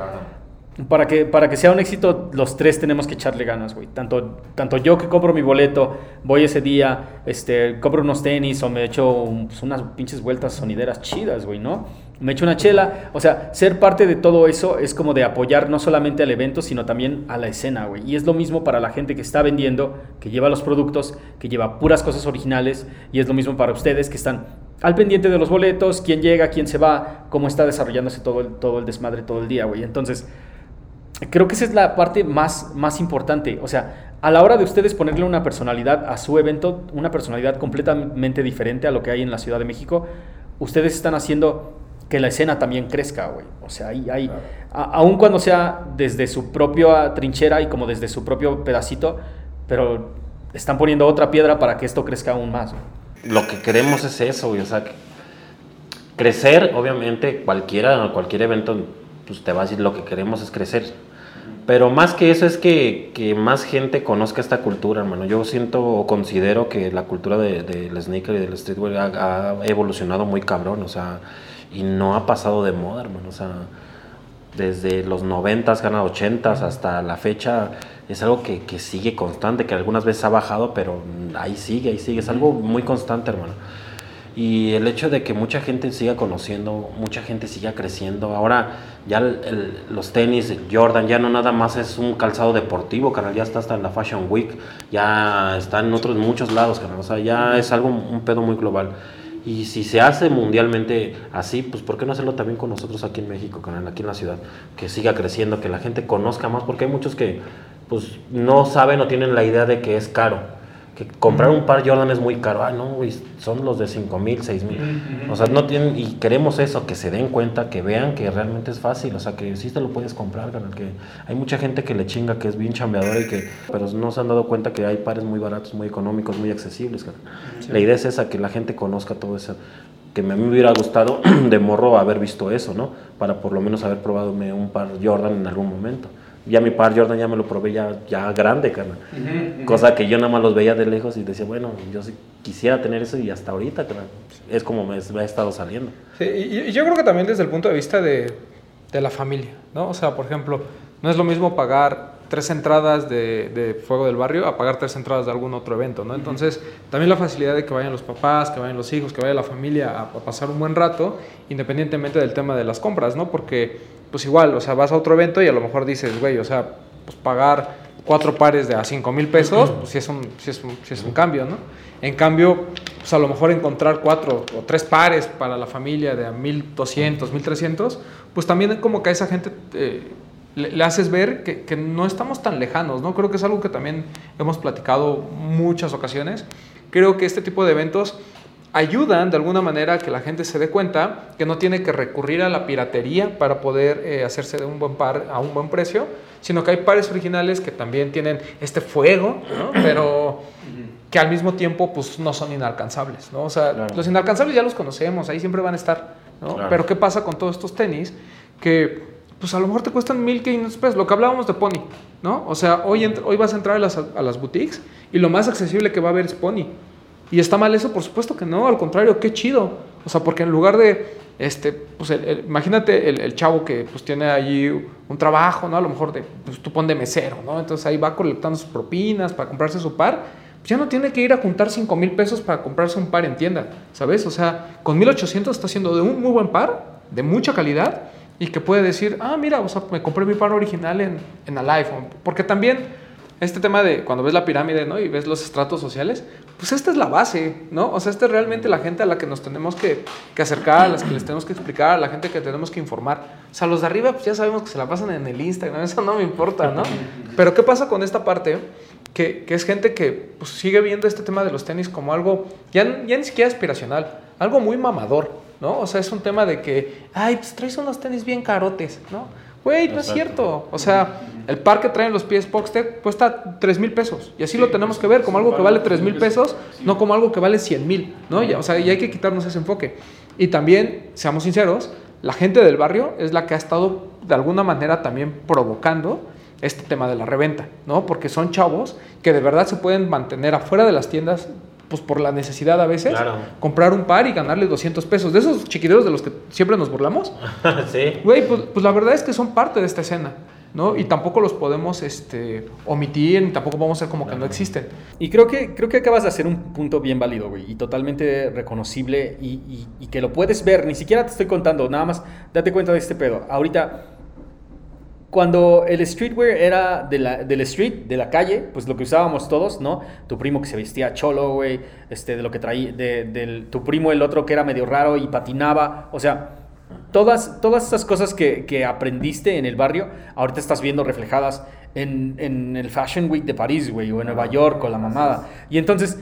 para, que, para que sea un éxito, los tres tenemos que echarle ganas, güey. Tanto, tanto yo que compro mi boleto, voy ese día, este, compro unos tenis o me echo pues, unas pinches vueltas sonideras chidas, güey, ¿no? Me echo una chela. O sea, ser parte de todo eso es como de apoyar no solamente al evento, sino también a la escena, güey. Y es lo mismo para la gente que está vendiendo, que lleva los productos, que lleva puras cosas originales. Y es lo mismo para ustedes que están al pendiente de los boletos, quién llega, quién se va, cómo está desarrollándose todo el, todo el desmadre todo el día, güey. Entonces, creo que esa es la parte más, más importante. O sea, a la hora de ustedes ponerle una personalidad a su evento, una personalidad completamente diferente a lo que hay en la Ciudad de México, ustedes están haciendo que la escena también crezca, güey. O sea, hay, hay aun cuando sea desde su propia trinchera y como desde su propio pedacito, pero están poniendo otra piedra para que esto crezca aún más. Lo que queremos es eso, güey. O sea, crecer, obviamente, cualquiera, cualquier evento, pues te va a decir lo que queremos es crecer. Pero más que eso es que, que, más gente conozca esta cultura, hermano. Yo siento o considero que la cultura del de, sneaker y del streetwear ha, ha, evolucionado muy cabrón. O sea, y no ha pasado de moda, hermano. O sea, desde los 90, gana 80 hasta la fecha, es algo que, que, sigue constante, que algunas veces ha bajado, pero ahí sigue, ahí sigue. Es algo muy constante, hermano. Y el hecho de que mucha gente siga conociendo, mucha gente siga creciendo. Ahora ya los tenis, Jordan, ya no nada más es un calzado deportivo, carnal, ya está hasta en la Fashion Week, ya está en otros muchos lados, carnal. O sea, ya es algo, un pedo muy global. Y si se hace mundialmente así, pues ¿por qué no hacerlo también con nosotros aquí en México, aquí en la ciudad? Que siga creciendo, que la gente conozca más, porque hay muchos que pues no saben o tienen la idea de que es caro comprar un par Jordan es muy caro. Ah, no, son los de 5 mil, 6 mil. O sea, no tienen, y queremos eso, que se den cuenta, que vean que realmente es fácil, o sea, que sí te lo puedes comprar, que hay mucha gente que le chinga, que es bien chambeadora y que, pero no se han dado cuenta que hay pares muy baratos, muy económicos, muy accesibles. La idea es esa, que la gente conozca todo eso que a mí me hubiera gustado de morro haber visto eso, ¿no? Para por lo menos haber probado un par Jordan en algún momento ya mi par Jordan ya me lo probé ya, ya grande, carnal. Cosa que yo nada más los veía de lejos y decía, bueno, yo sí quisiera tener eso y hasta ahorita, carnal. Es como me, ha estado saliendo. Sí, y, yo creo que también desde el punto de vista de, de, la familia, ¿no? O sea, por ejemplo, no es lo mismo pagar tres entradas de, de, Fuego del Barrio a pagar tres entradas de algún otro evento, ¿no? Entonces, también la facilidad de que vayan los papás, que vayan los hijos, que vaya la familia a, a pasar un buen rato, independientemente del tema de las compras, ¿no? Porque pues igual, o sea, vas a otro evento y a lo mejor dices, güey, o sea, pues pagar cuatro pares de a cinco mil pesos, pues sí es, un, sí, es un, es un cambio, ¿no? En cambio, pues a lo mejor encontrar cuatro o tres pares para la familia de a 1200, 1300, pues también como que a esa gente eh, le, haces ver que, que, no estamos tan lejanos, ¿no? Creo que es algo que también hemos platicado muchas ocasiones. Creo que este tipo de eventos ayudan de alguna manera a que la gente se dé cuenta que no tiene que recurrir a la piratería para poder eh, hacerse de un buen par a un buen precio, sino que hay pares originales que también tienen este fuego, ¿no? pero que al mismo tiempo pues no son inalcanzables, ¿no? O sea, Claro. los inalcanzables ya los conocemos, ahí siempre van a estar, ¿no? Claro. Pero ¿qué pasa con todos estos tenis que pues a lo mejor te cuestan 1500 pesos, lo que hablábamos de Pony, ¿no? O sea, hoy, hoy vas a entrar a las, a las boutiques y lo más accesible que va a haber es Pony. ¿Y está mal eso? Por supuesto que no, al contrario, qué chido. O sea, porque en lugar de, este, pues el- el- imagínate el, el chavo que pues tiene allí un trabajo, ¿no? A lo mejor de, pues tú pon de mesero, ¿no? Entonces ahí va colectando sus propinas para comprarse su par. Pues ya no tiene que ir a juntar 5 mil pesos para comprarse un par en tienda, ¿sabes? O sea, con 1800 está haciendo de un muy buen par, de mucha calidad, y que puede decir, ah, mira, o sea, me compré mi par original en, en Alive. Porque también este tema de cuando ves la pirámide, ¿no? Y ves los estratos sociales, pues esta es la base, ¿no? O sea, esta es realmente la gente a la que nos tenemos que, que acercar, a las que les tenemos que explicar, a la gente que tenemos que informar. O sea, los de arriba, pues ya sabemos que se la pasan en el Instagram, eso no me importa, ¿no? Pero ¿qué pasa con esta parte? Que, que es gente que pues, sigue viendo este tema de los tenis como algo ya, ya ni siquiera aspiracional, algo muy mamador, ¿no? O sea, es un tema de que, ay, pues traes unos tenis bien carotes, ¿no? Güey, no es cierto. O sea, el par que traen los pies Poxtec cuesta 3 mil pesos. Y así lo tenemos que ver, como algo que vale 3 mil pesos, no como algo que vale 100 mil, ¿no? O sea, y hay que quitarnos ese enfoque. Y también, seamos sinceros, la gente del barrio es la que ha estado de alguna manera también provocando este tema de la reventa, ¿no? Porque son chavos que de verdad se pueden mantener afuera de las tiendas, pues por la necesidad a veces, Claro. comprar un par y ganarle 200 pesos. De esos chiquideros de los que siempre nos burlamos, sí. Güey, pues, pues la verdad es que son parte de esta escena, ¿no? Y tampoco los podemos este, omitir, ni tampoco vamos a ser como que no existen. Y creo que, creo que acabas de hacer un punto bien válido, güey, y totalmente reconocible y, y- y que lo puedes ver, ni siquiera te estoy contando, nada más date cuenta de este pedo. Ahorita, cuando el streetwear era de la, del street, de la calle, pues lo que usábamos todos, ¿no? Tu primo que se vestía cholo, güey, este, de lo que traía, de, del, tu primo el otro que era medio raro y patinaba, o sea... Todas, todas esas cosas que, que aprendiste en el barrio, ahorita estás viendo reflejadas en, en el Fashion Week de París, güey, o en Nueva York, o la mamada. Y entonces,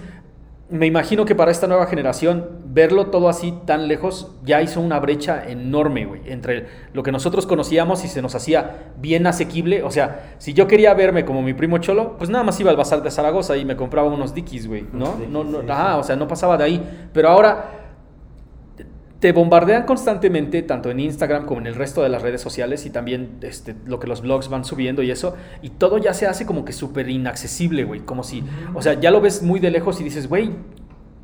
me imagino que para esta nueva generación, verlo todo así tan lejos ya hizo una brecha enorme, güey, entre lo que nosotros conocíamos y se nos hacía bien asequible. O sea, si yo quería verme como mi primo Cholo, pues nada más iba al bazar de Zaragoza y me compraba unos Dickies, güey, ¿no? no, no ajá, o sea, no pasaba de ahí. Pero ahora te bombardean constantemente, tanto en Instagram como en el resto de las redes sociales y también este, lo que los blogs van subiendo y eso, y todo ya se hace como que súper inaccesible, güey, como si, o sea, ya lo ves muy de lejos y dices, güey,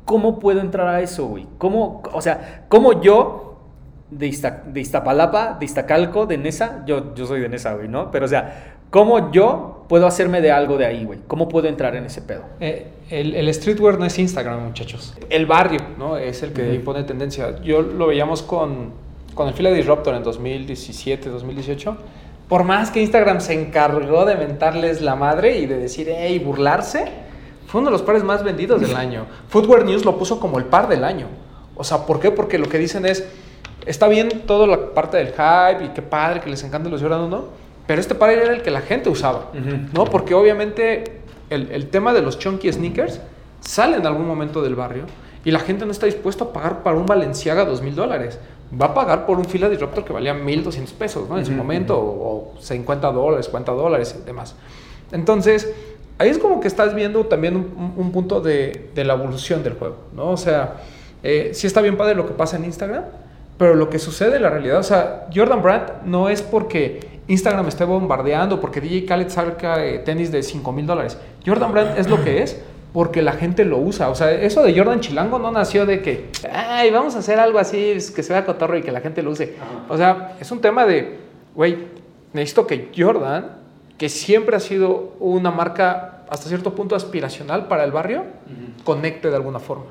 ¿cómo puedo entrar a eso, güey? ¿Cómo, o sea, cómo yo, de, de Iztapalapa, de Iztacalco, de Nesa, yo, yo soy de Nesa, güey, ¿no? Pero, o sea, ¿cómo yo puedo hacerme de algo de ahí, güey? ¿Cómo puedo entrar en ese pedo? Eh, el, el streetwear no es Instagram, muchachos. El barrio, ¿no? Es el que impone tendencia. Yo lo veíamos con, con el Fila Disruptor en 2017, 2018. Por más que Instagram se encargó de mentarles la madre y de decir, hey, burlarse, fue uno de los pares más vendidos del año. Footwear News lo puso como el par del año. O sea, ¿por qué? Porque lo que dicen es, está bien toda la parte del hype y qué padre que les encantan los Jordan, ¿no? Pero este par era el que la gente usaba, ¿no? Porque obviamente el, el tema de los chunky sneakers sale en algún momento del barrio y la gente no está dispuesta a pagar para un Valenciaga dos mil dólares. Va a pagar por un Fila Disruptor que valía 1.200 pesos, ¿no? En su momento, o, o 50 dólares, 50 dólares y demás. Entonces, ahí es como que estás viendo también un, un punto de, de la evolución del juego, ¿no? O sea, eh, sí está bien padre lo que pasa en Instagram, pero lo que sucede en la realidad, o sea, Jordan Brand no es porque Instagram esté bombardeando, porque DJ Khaled saca eh, tenis de 5 mil dólares. Jordan Brand es lo que es porque la gente lo usa. O sea, eso de Jordan Chilango no nació de que, ay, vamos a hacer algo así, que se vea cotorro y que la gente lo use. O sea, es un tema de, güey, necesito que Jordan, que siempre ha sido una marca hasta cierto punto aspiracional para el barrio, conecte de alguna forma.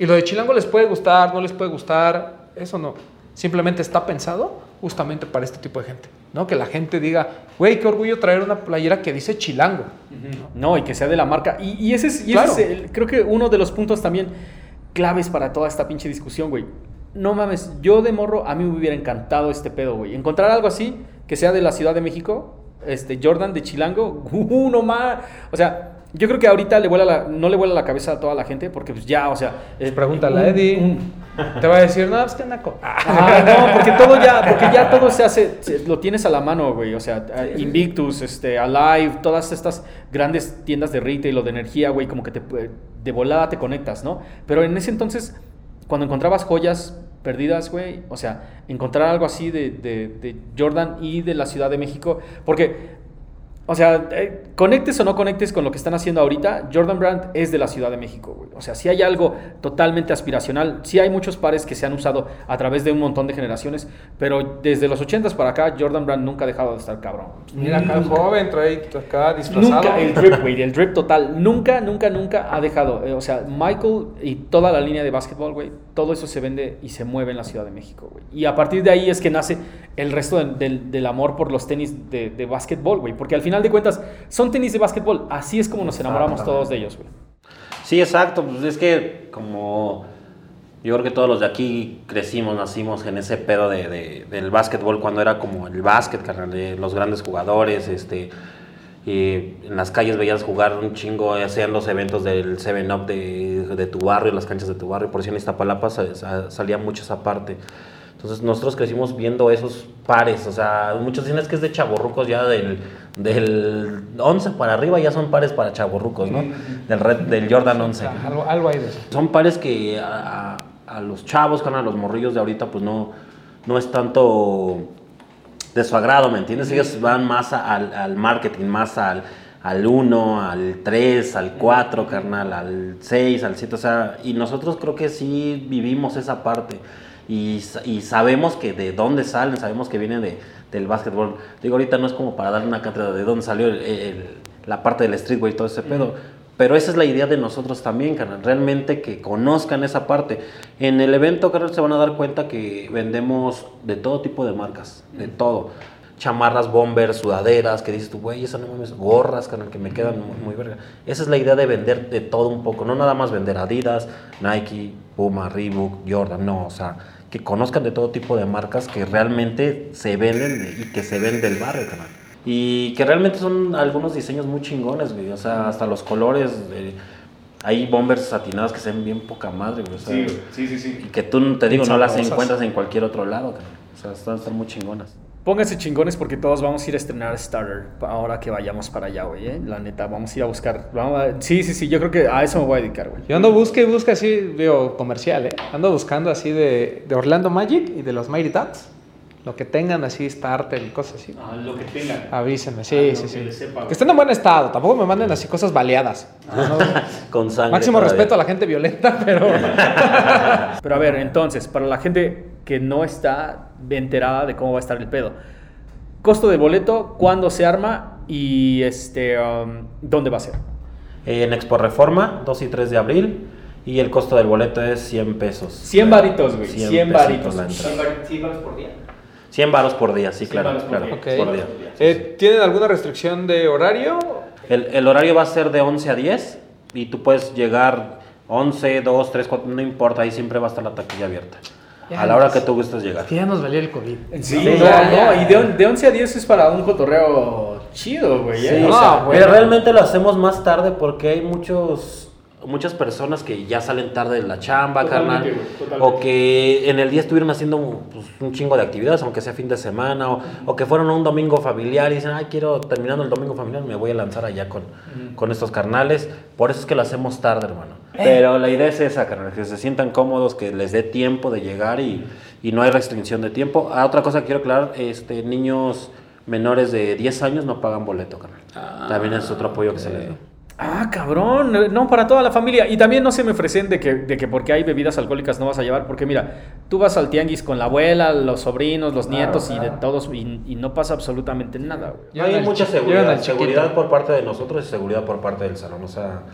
Y lo de Chilango les puede gustar, no les puede gustar, eso no. Simplemente está pensado justamente para este tipo de gente, ¿no? Que la gente diga, güey, qué orgullo traer una playera que dice Chilango. No, y que sea de la marca. Y, y ese es, y ese Claro. es el- creo que uno de los puntos también claves para toda esta pinche discusión, güey. No mames, yo de morro, a mí me hubiera encantado este pedo, güey. Encontrar algo así, que sea de la Ciudad de México, este, Jordan de Chilango, uh, no más. O sea, yo creo que ahorita le vuela la- no le vuela la cabeza a toda la gente porque pues ya, o sea... Pues pregúntale a Eddie. un- Te va a decir, no, es que naco. Ah, no, porque todo ya, porque ya todo se hace, lo tienes a la mano, güey. O sea, Invictus, este, Alive, todas estas grandes tiendas de retail o de energía, güey, como que te, de volada te conectas, ¿no? Pero en ese entonces, cuando encontrabas joyas perdidas, güey, o sea, encontrar algo así de, de- de Jordan y de la Ciudad de México, porque o sea, eh, conectes o no conectes con lo que están haciendo ahorita, Jordan Brand es de la Ciudad de México, güey. O sea, si hay algo totalmente aspiracional, sí hay muchos pares que se han usado a través de un montón de generaciones, pero desde los 80s para acá, Jordan Brand nunca ha dejado de estar cabrón. Mira acá el joven, trae acá disfrazado. Nunca, el drip, güey, el drip total, nunca, nunca, nunca ha dejado. eh, o sea, Michael y toda la línea de básquetbol, güey, todo eso se vende y se mueve en la Ciudad de México, güey. Y a partir de ahí es que nace el resto del- del, del amor por los tenis de, de básquetbol, güey. Porque al final de cuentas, son tenis de básquetbol. Así es como nos enamoramos todos de ellos, güey. Sí, exacto. Pues es que como yo creo que todos los de aquí crecimos, nacimos en ese pedo de, de- del básquetbol cuando era como el básquet, carnal, de los grandes jugadores, este, y en las calles veías jugar un chingo, hacían los eventos del 7-Up de, de tu barrio, las canchas de tu barrio, por si en Iztapalapa sa- sa- salía mucho esa parte. Entonces nosotros crecimos viendo esos pares, o sea, muchos dicen es que es de chaborrucos ya del, del 11 para arriba ya son pares para chaborrucos, ¿no? Del, red, del Jordan 11. Ah, Algo, algo hay de eso. Son pares que a, a- los chavos, a los morrillos de ahorita, pues no, no es tanto de su agrado, ¿me entiendes? Ellos van más al, al marketing, más al, al 1, al 3, al 4, carnal, al 6, al 7, o sea, y nosotros creo que sí vivimos esa parte y, y sabemos que de dónde salen, sabemos que vienen de, del básquetbol. Digo, ahorita no es como para dar una cátedra de dónde salió el- el- la parte del streetwear y todo ese pedo. Pero esa es la idea de nosotros también, carnal. Realmente que conozcan esa parte. En el evento, carnal, se van a dar cuenta que vendemos de todo tipo de marcas. De todo. Chamarras, bombers, sudaderas, que dices tú, güey, esa no mames, gorras, carnal, que me quedan muy, muy verga. Esa es la idea de vender de todo un poco. No nada más vender Adidas, Nike, Puma, Reebok, Jordan. No, o sea, que conozcan de todo tipo de marcas que realmente se venden y que se ven del barrio, carnal. Y que realmente son algunos diseños muy chingones, güey. O sea, hasta los colores. eh, hay bombers satinados que se ven bien poca madre, güey. O sea, sí, sí, sí. Y que tú, te digo, no las encuentras en cualquier otro lado, carnal. O sea, están, están muy chingonas. Pónganse chingones porque todos vamos a ir a estrenar Starter ahora que vayamos para allá, güey. ¿eh? La neta, vamos a ir a buscar. Vamos a- Sí, sí, sí, yo creo que a eso me voy a dedicar, güey. Yo ando busca y busca así, digo, comercial, ¿eh? Ando buscando así de, de Orlando Magic y de los Mighty Ducks. Lo que tengan así, starter y cosas así. Ah, lo que tengan. Avísenme, sí, Ah, sí, lo sí. que sepa, Que estén en buen estado, tampoco me manden así cosas baleadas. No, Con sangre. Máximo todavía. respeto a la gente violenta, pero... Pero a ver, entonces, para la gente que no está enterada de cómo va a estar el pedo, costo de boleto, cuándo se arma y este, um, dónde va a ser. En Expo Reforma, 2 y 3 de abril. Y el costo del boleto es 100 pesos. 100 varitos, güey. 100, 100 varitos. pesitos la entrada. 100 varitos por día. 100 varos por día, sí, 100 claro. varos por claro, día. Ok. por día. Eh, ¿Tienen alguna restricción de horario? El, el horario va a ser de 11 a 10 y tú puedes llegar 11, 2, 3, 4, no importa, ahí siempre va a estar la taquilla abierta. Ya a la hora que tú gustes llegar. Que ya nos valía el COVID. Sí, Sí, no, ya, no, ya. y de, de 11 a 10 es para un cotorreo chido, güey. ¿eh? Sí, O no, sea, bueno. pero realmente lo hacemos más tarde porque hay muchos muchas personas que ya salen tarde de la chamba, Totalmente, carnal, totalmente. o que en el día estuvieron haciendo pues, un chingo de actividades, aunque sea fin de semana, o, o que fueron a un domingo familiar y dicen, ay, quiero, terminando el domingo familiar, me voy a lanzar allá con, con estos carnales. Por eso es que lo hacemos tarde, hermano. Pero la idea es esa, carnal, que se sientan cómodos, que les dé tiempo de llegar y, y no hay restricción de tiempo. Ah, otra cosa que quiero aclarar, este, niños menores de 10 años no pagan boleto, carnal. También es otro apoyo que se les da. Ah, cabrón, no, para toda la familia. Y también no se me ofrecen de que, de que porque hay bebidas alcohólicas no vas a llevar, porque mira, tú vas al tianguis con la abuela, los sobrinos, los nietos y de todos, y, y no pasa absolutamente nada, güey. Llevan hay mucha seguridad, seguridad por parte de nosotros y seguridad por parte del salón. O sea,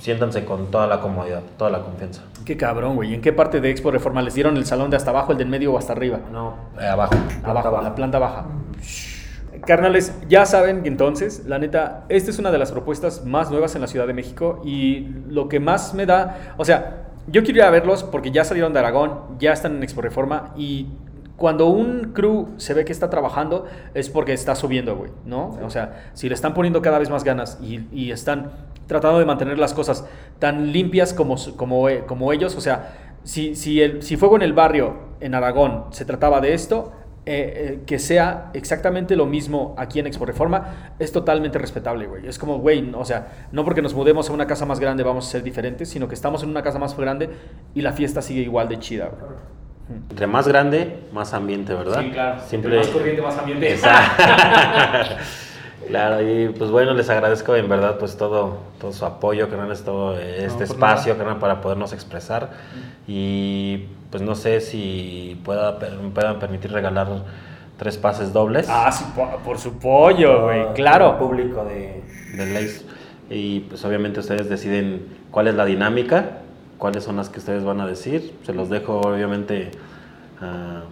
siéntanse con toda la comodidad, toda la confianza. Qué cabrón, güey. ¿En qué parte de Expo Reforma les dieron el salón de hasta abajo, el del medio o hasta arriba? No, eh, abajo, Abajo, baja. la planta baja. Carnales, ya saben que entonces, la neta, esta es una de las propuestas más nuevas en la Ciudad de México y lo que más me da, o sea, yo quiero ir a verlos porque ya salieron de Aragón, ya están en Expo Reforma y cuando un crew se ve que está trabajando es porque está subiendo, güey, ¿no? O sea, si le están poniendo cada vez más ganas y, y están tratando de mantener las cosas tan limpias como, como, eh, como ellos. O sea, si, si, el, si Fuego en el Barrio, en Aragón, se trataba de esto, eh, eh, que sea exactamente lo mismo aquí en Expo Reforma, es totalmente respetable, güey. Es como, güey, o sea, no porque nos mudemos a una casa más grande vamos a ser diferentes, sino que estamos en una casa más grande y la fiesta sigue igual de chida, güey. Entre más grande, más ambiente, ¿verdad? Siempre. más corriente, más ambiente. Exacto. claro, y pues bueno, les agradezco en verdad pues todo, todo su apoyo, carnal, todo este espacio, carnal, para podernos expresar. Y pues no sé si pueda, puedan permitir regalar tres pases dobles Ah, sí, po- por su pollo, güey, claro. público de... de Lace. Y pues obviamente ustedes deciden cuál es la dinámica, cuáles son las que ustedes van a decir. Se los dejo obviamente a...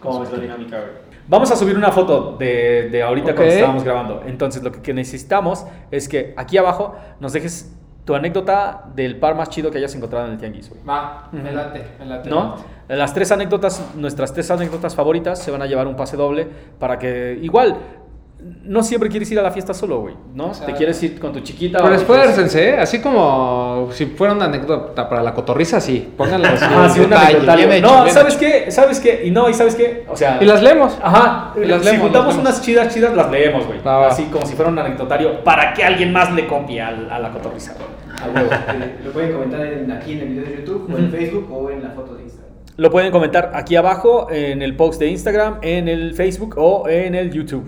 ¿Cómo es la dinámica, güey? Vamos a subir una foto de, de ahorita cuando estábamos grabando. Entonces, lo que, que necesitamos es que aquí abajo nos dejes tu anécdota del par más chido que hayas encontrado en el tianguis, güey. Va, me late, me late. ¿No? Las tres anécdotas, nuestras tres anécdotas favoritas se van a llevar un pase doble para que igual no siempre quieres ir a la fiesta solo, güey, ¿no? Te quieres ir con tu chiquita. Pero esfuércense, ¿eh? así como si fuera una anécdota para la cotorriza, sí. Pónganla así. Ah, sí, en un detalle, anecdotario. bien hecho, No, ¿sabes qué? ¿Sabes qué? Y no, ¿y sabes qué? O sea... Y las leemos. Ajá, Y las si leemos, juntamos las leemos. unas chidas, chidas, las leemos, güey. Así como si fuera un anecdotario para que alguien más le copie al- a, la cotorriza, güey. Eh, Lo pueden comentar en- aquí en el video de YouTube o en Facebook o en la foto de Instagram. Lo pueden comentar aquí abajo en el post de Instagram, en el Facebook o en el YouTube.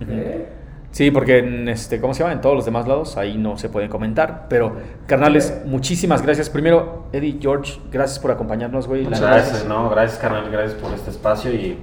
¿Eh? Sí, porque en este, ¿cómo se llama? En todos los demás lados ahí no se pueden comentar. Pero, carnales, muchísimas gracias. Primero, Eddie, George, gracias por acompañarnos, güey. La Muchas neta- gracias, no, gracias carnal, gracias por este espacio y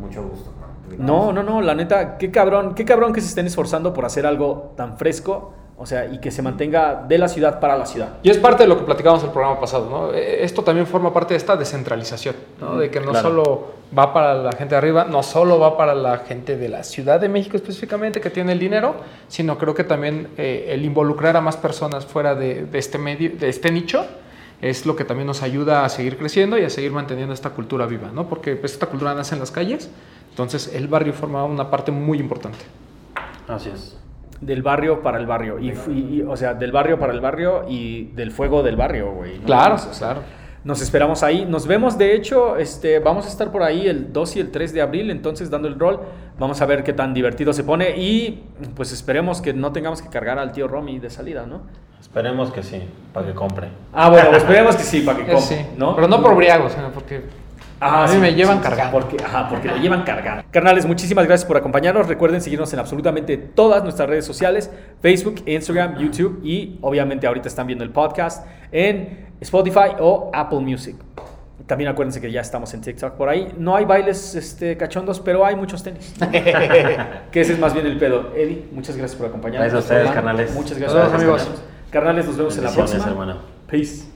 mucho gusto. No, no, no, la neta, qué cabrón, qué cabrón que se estén esforzando por hacer algo tan fresco, o sea, y que se mantenga de la ciudad para la ciudad. Y es parte de lo que platicábamos el programa pasado, ¿no? Eh, Esto también forma parte de esta descentralización, ¿no? De que no Claro. solo va para la gente de arriba, no solo va para la gente de la Ciudad de México específicamente que tiene el dinero, sino creo que también eh, el involucrar a más personas fuera de, de este medio, de este nicho, es lo que también nos ayuda a seguir creciendo y a seguir manteniendo esta cultura viva, ¿no? Porque pues, esta cultura nace en las calles, entonces el barrio forma una parte muy importante. Así es. Del barrio para el barrio. Y, y- y, o sea, del barrio para el barrio y del fuego del barrio, güey. ¿no? Claro, O sea, claro. Nos esperamos ahí. Nos vemos, de hecho, este, vamos a estar por ahí el 2 y el 3 de abril, entonces dando el rol. Vamos a ver qué tan divertido se pone y pues esperemos que no tengamos que cargar al tío Romy de salida, ¿no? Esperemos que sí, para que compre. Ah, bueno, esperemos que sí, para que Eh, compre, sí, ¿no? Pero no por briagos, sino porque Ajá, a mí sí, me llevan sí, cargando. Porque, ajá, porque lo llevan cargando. Carnales, muchísimas gracias por acompañarnos. Recuerden seguirnos en absolutamente todas nuestras redes sociales: Facebook, Instagram, YouTube y obviamente ahorita están viendo el podcast en Spotify o Apple Music. También acuérdense que ya estamos en TikTok por ahí. No hay bailes este, cachondos, pero hay muchos tenis. que ese es más bien el pedo. Eddie, muchas gracias por acompañarnos. Gracias a ustedes, carnales. Muchas gracias amigos. Carnales, nos vemos en la próxima. hermano. Peace.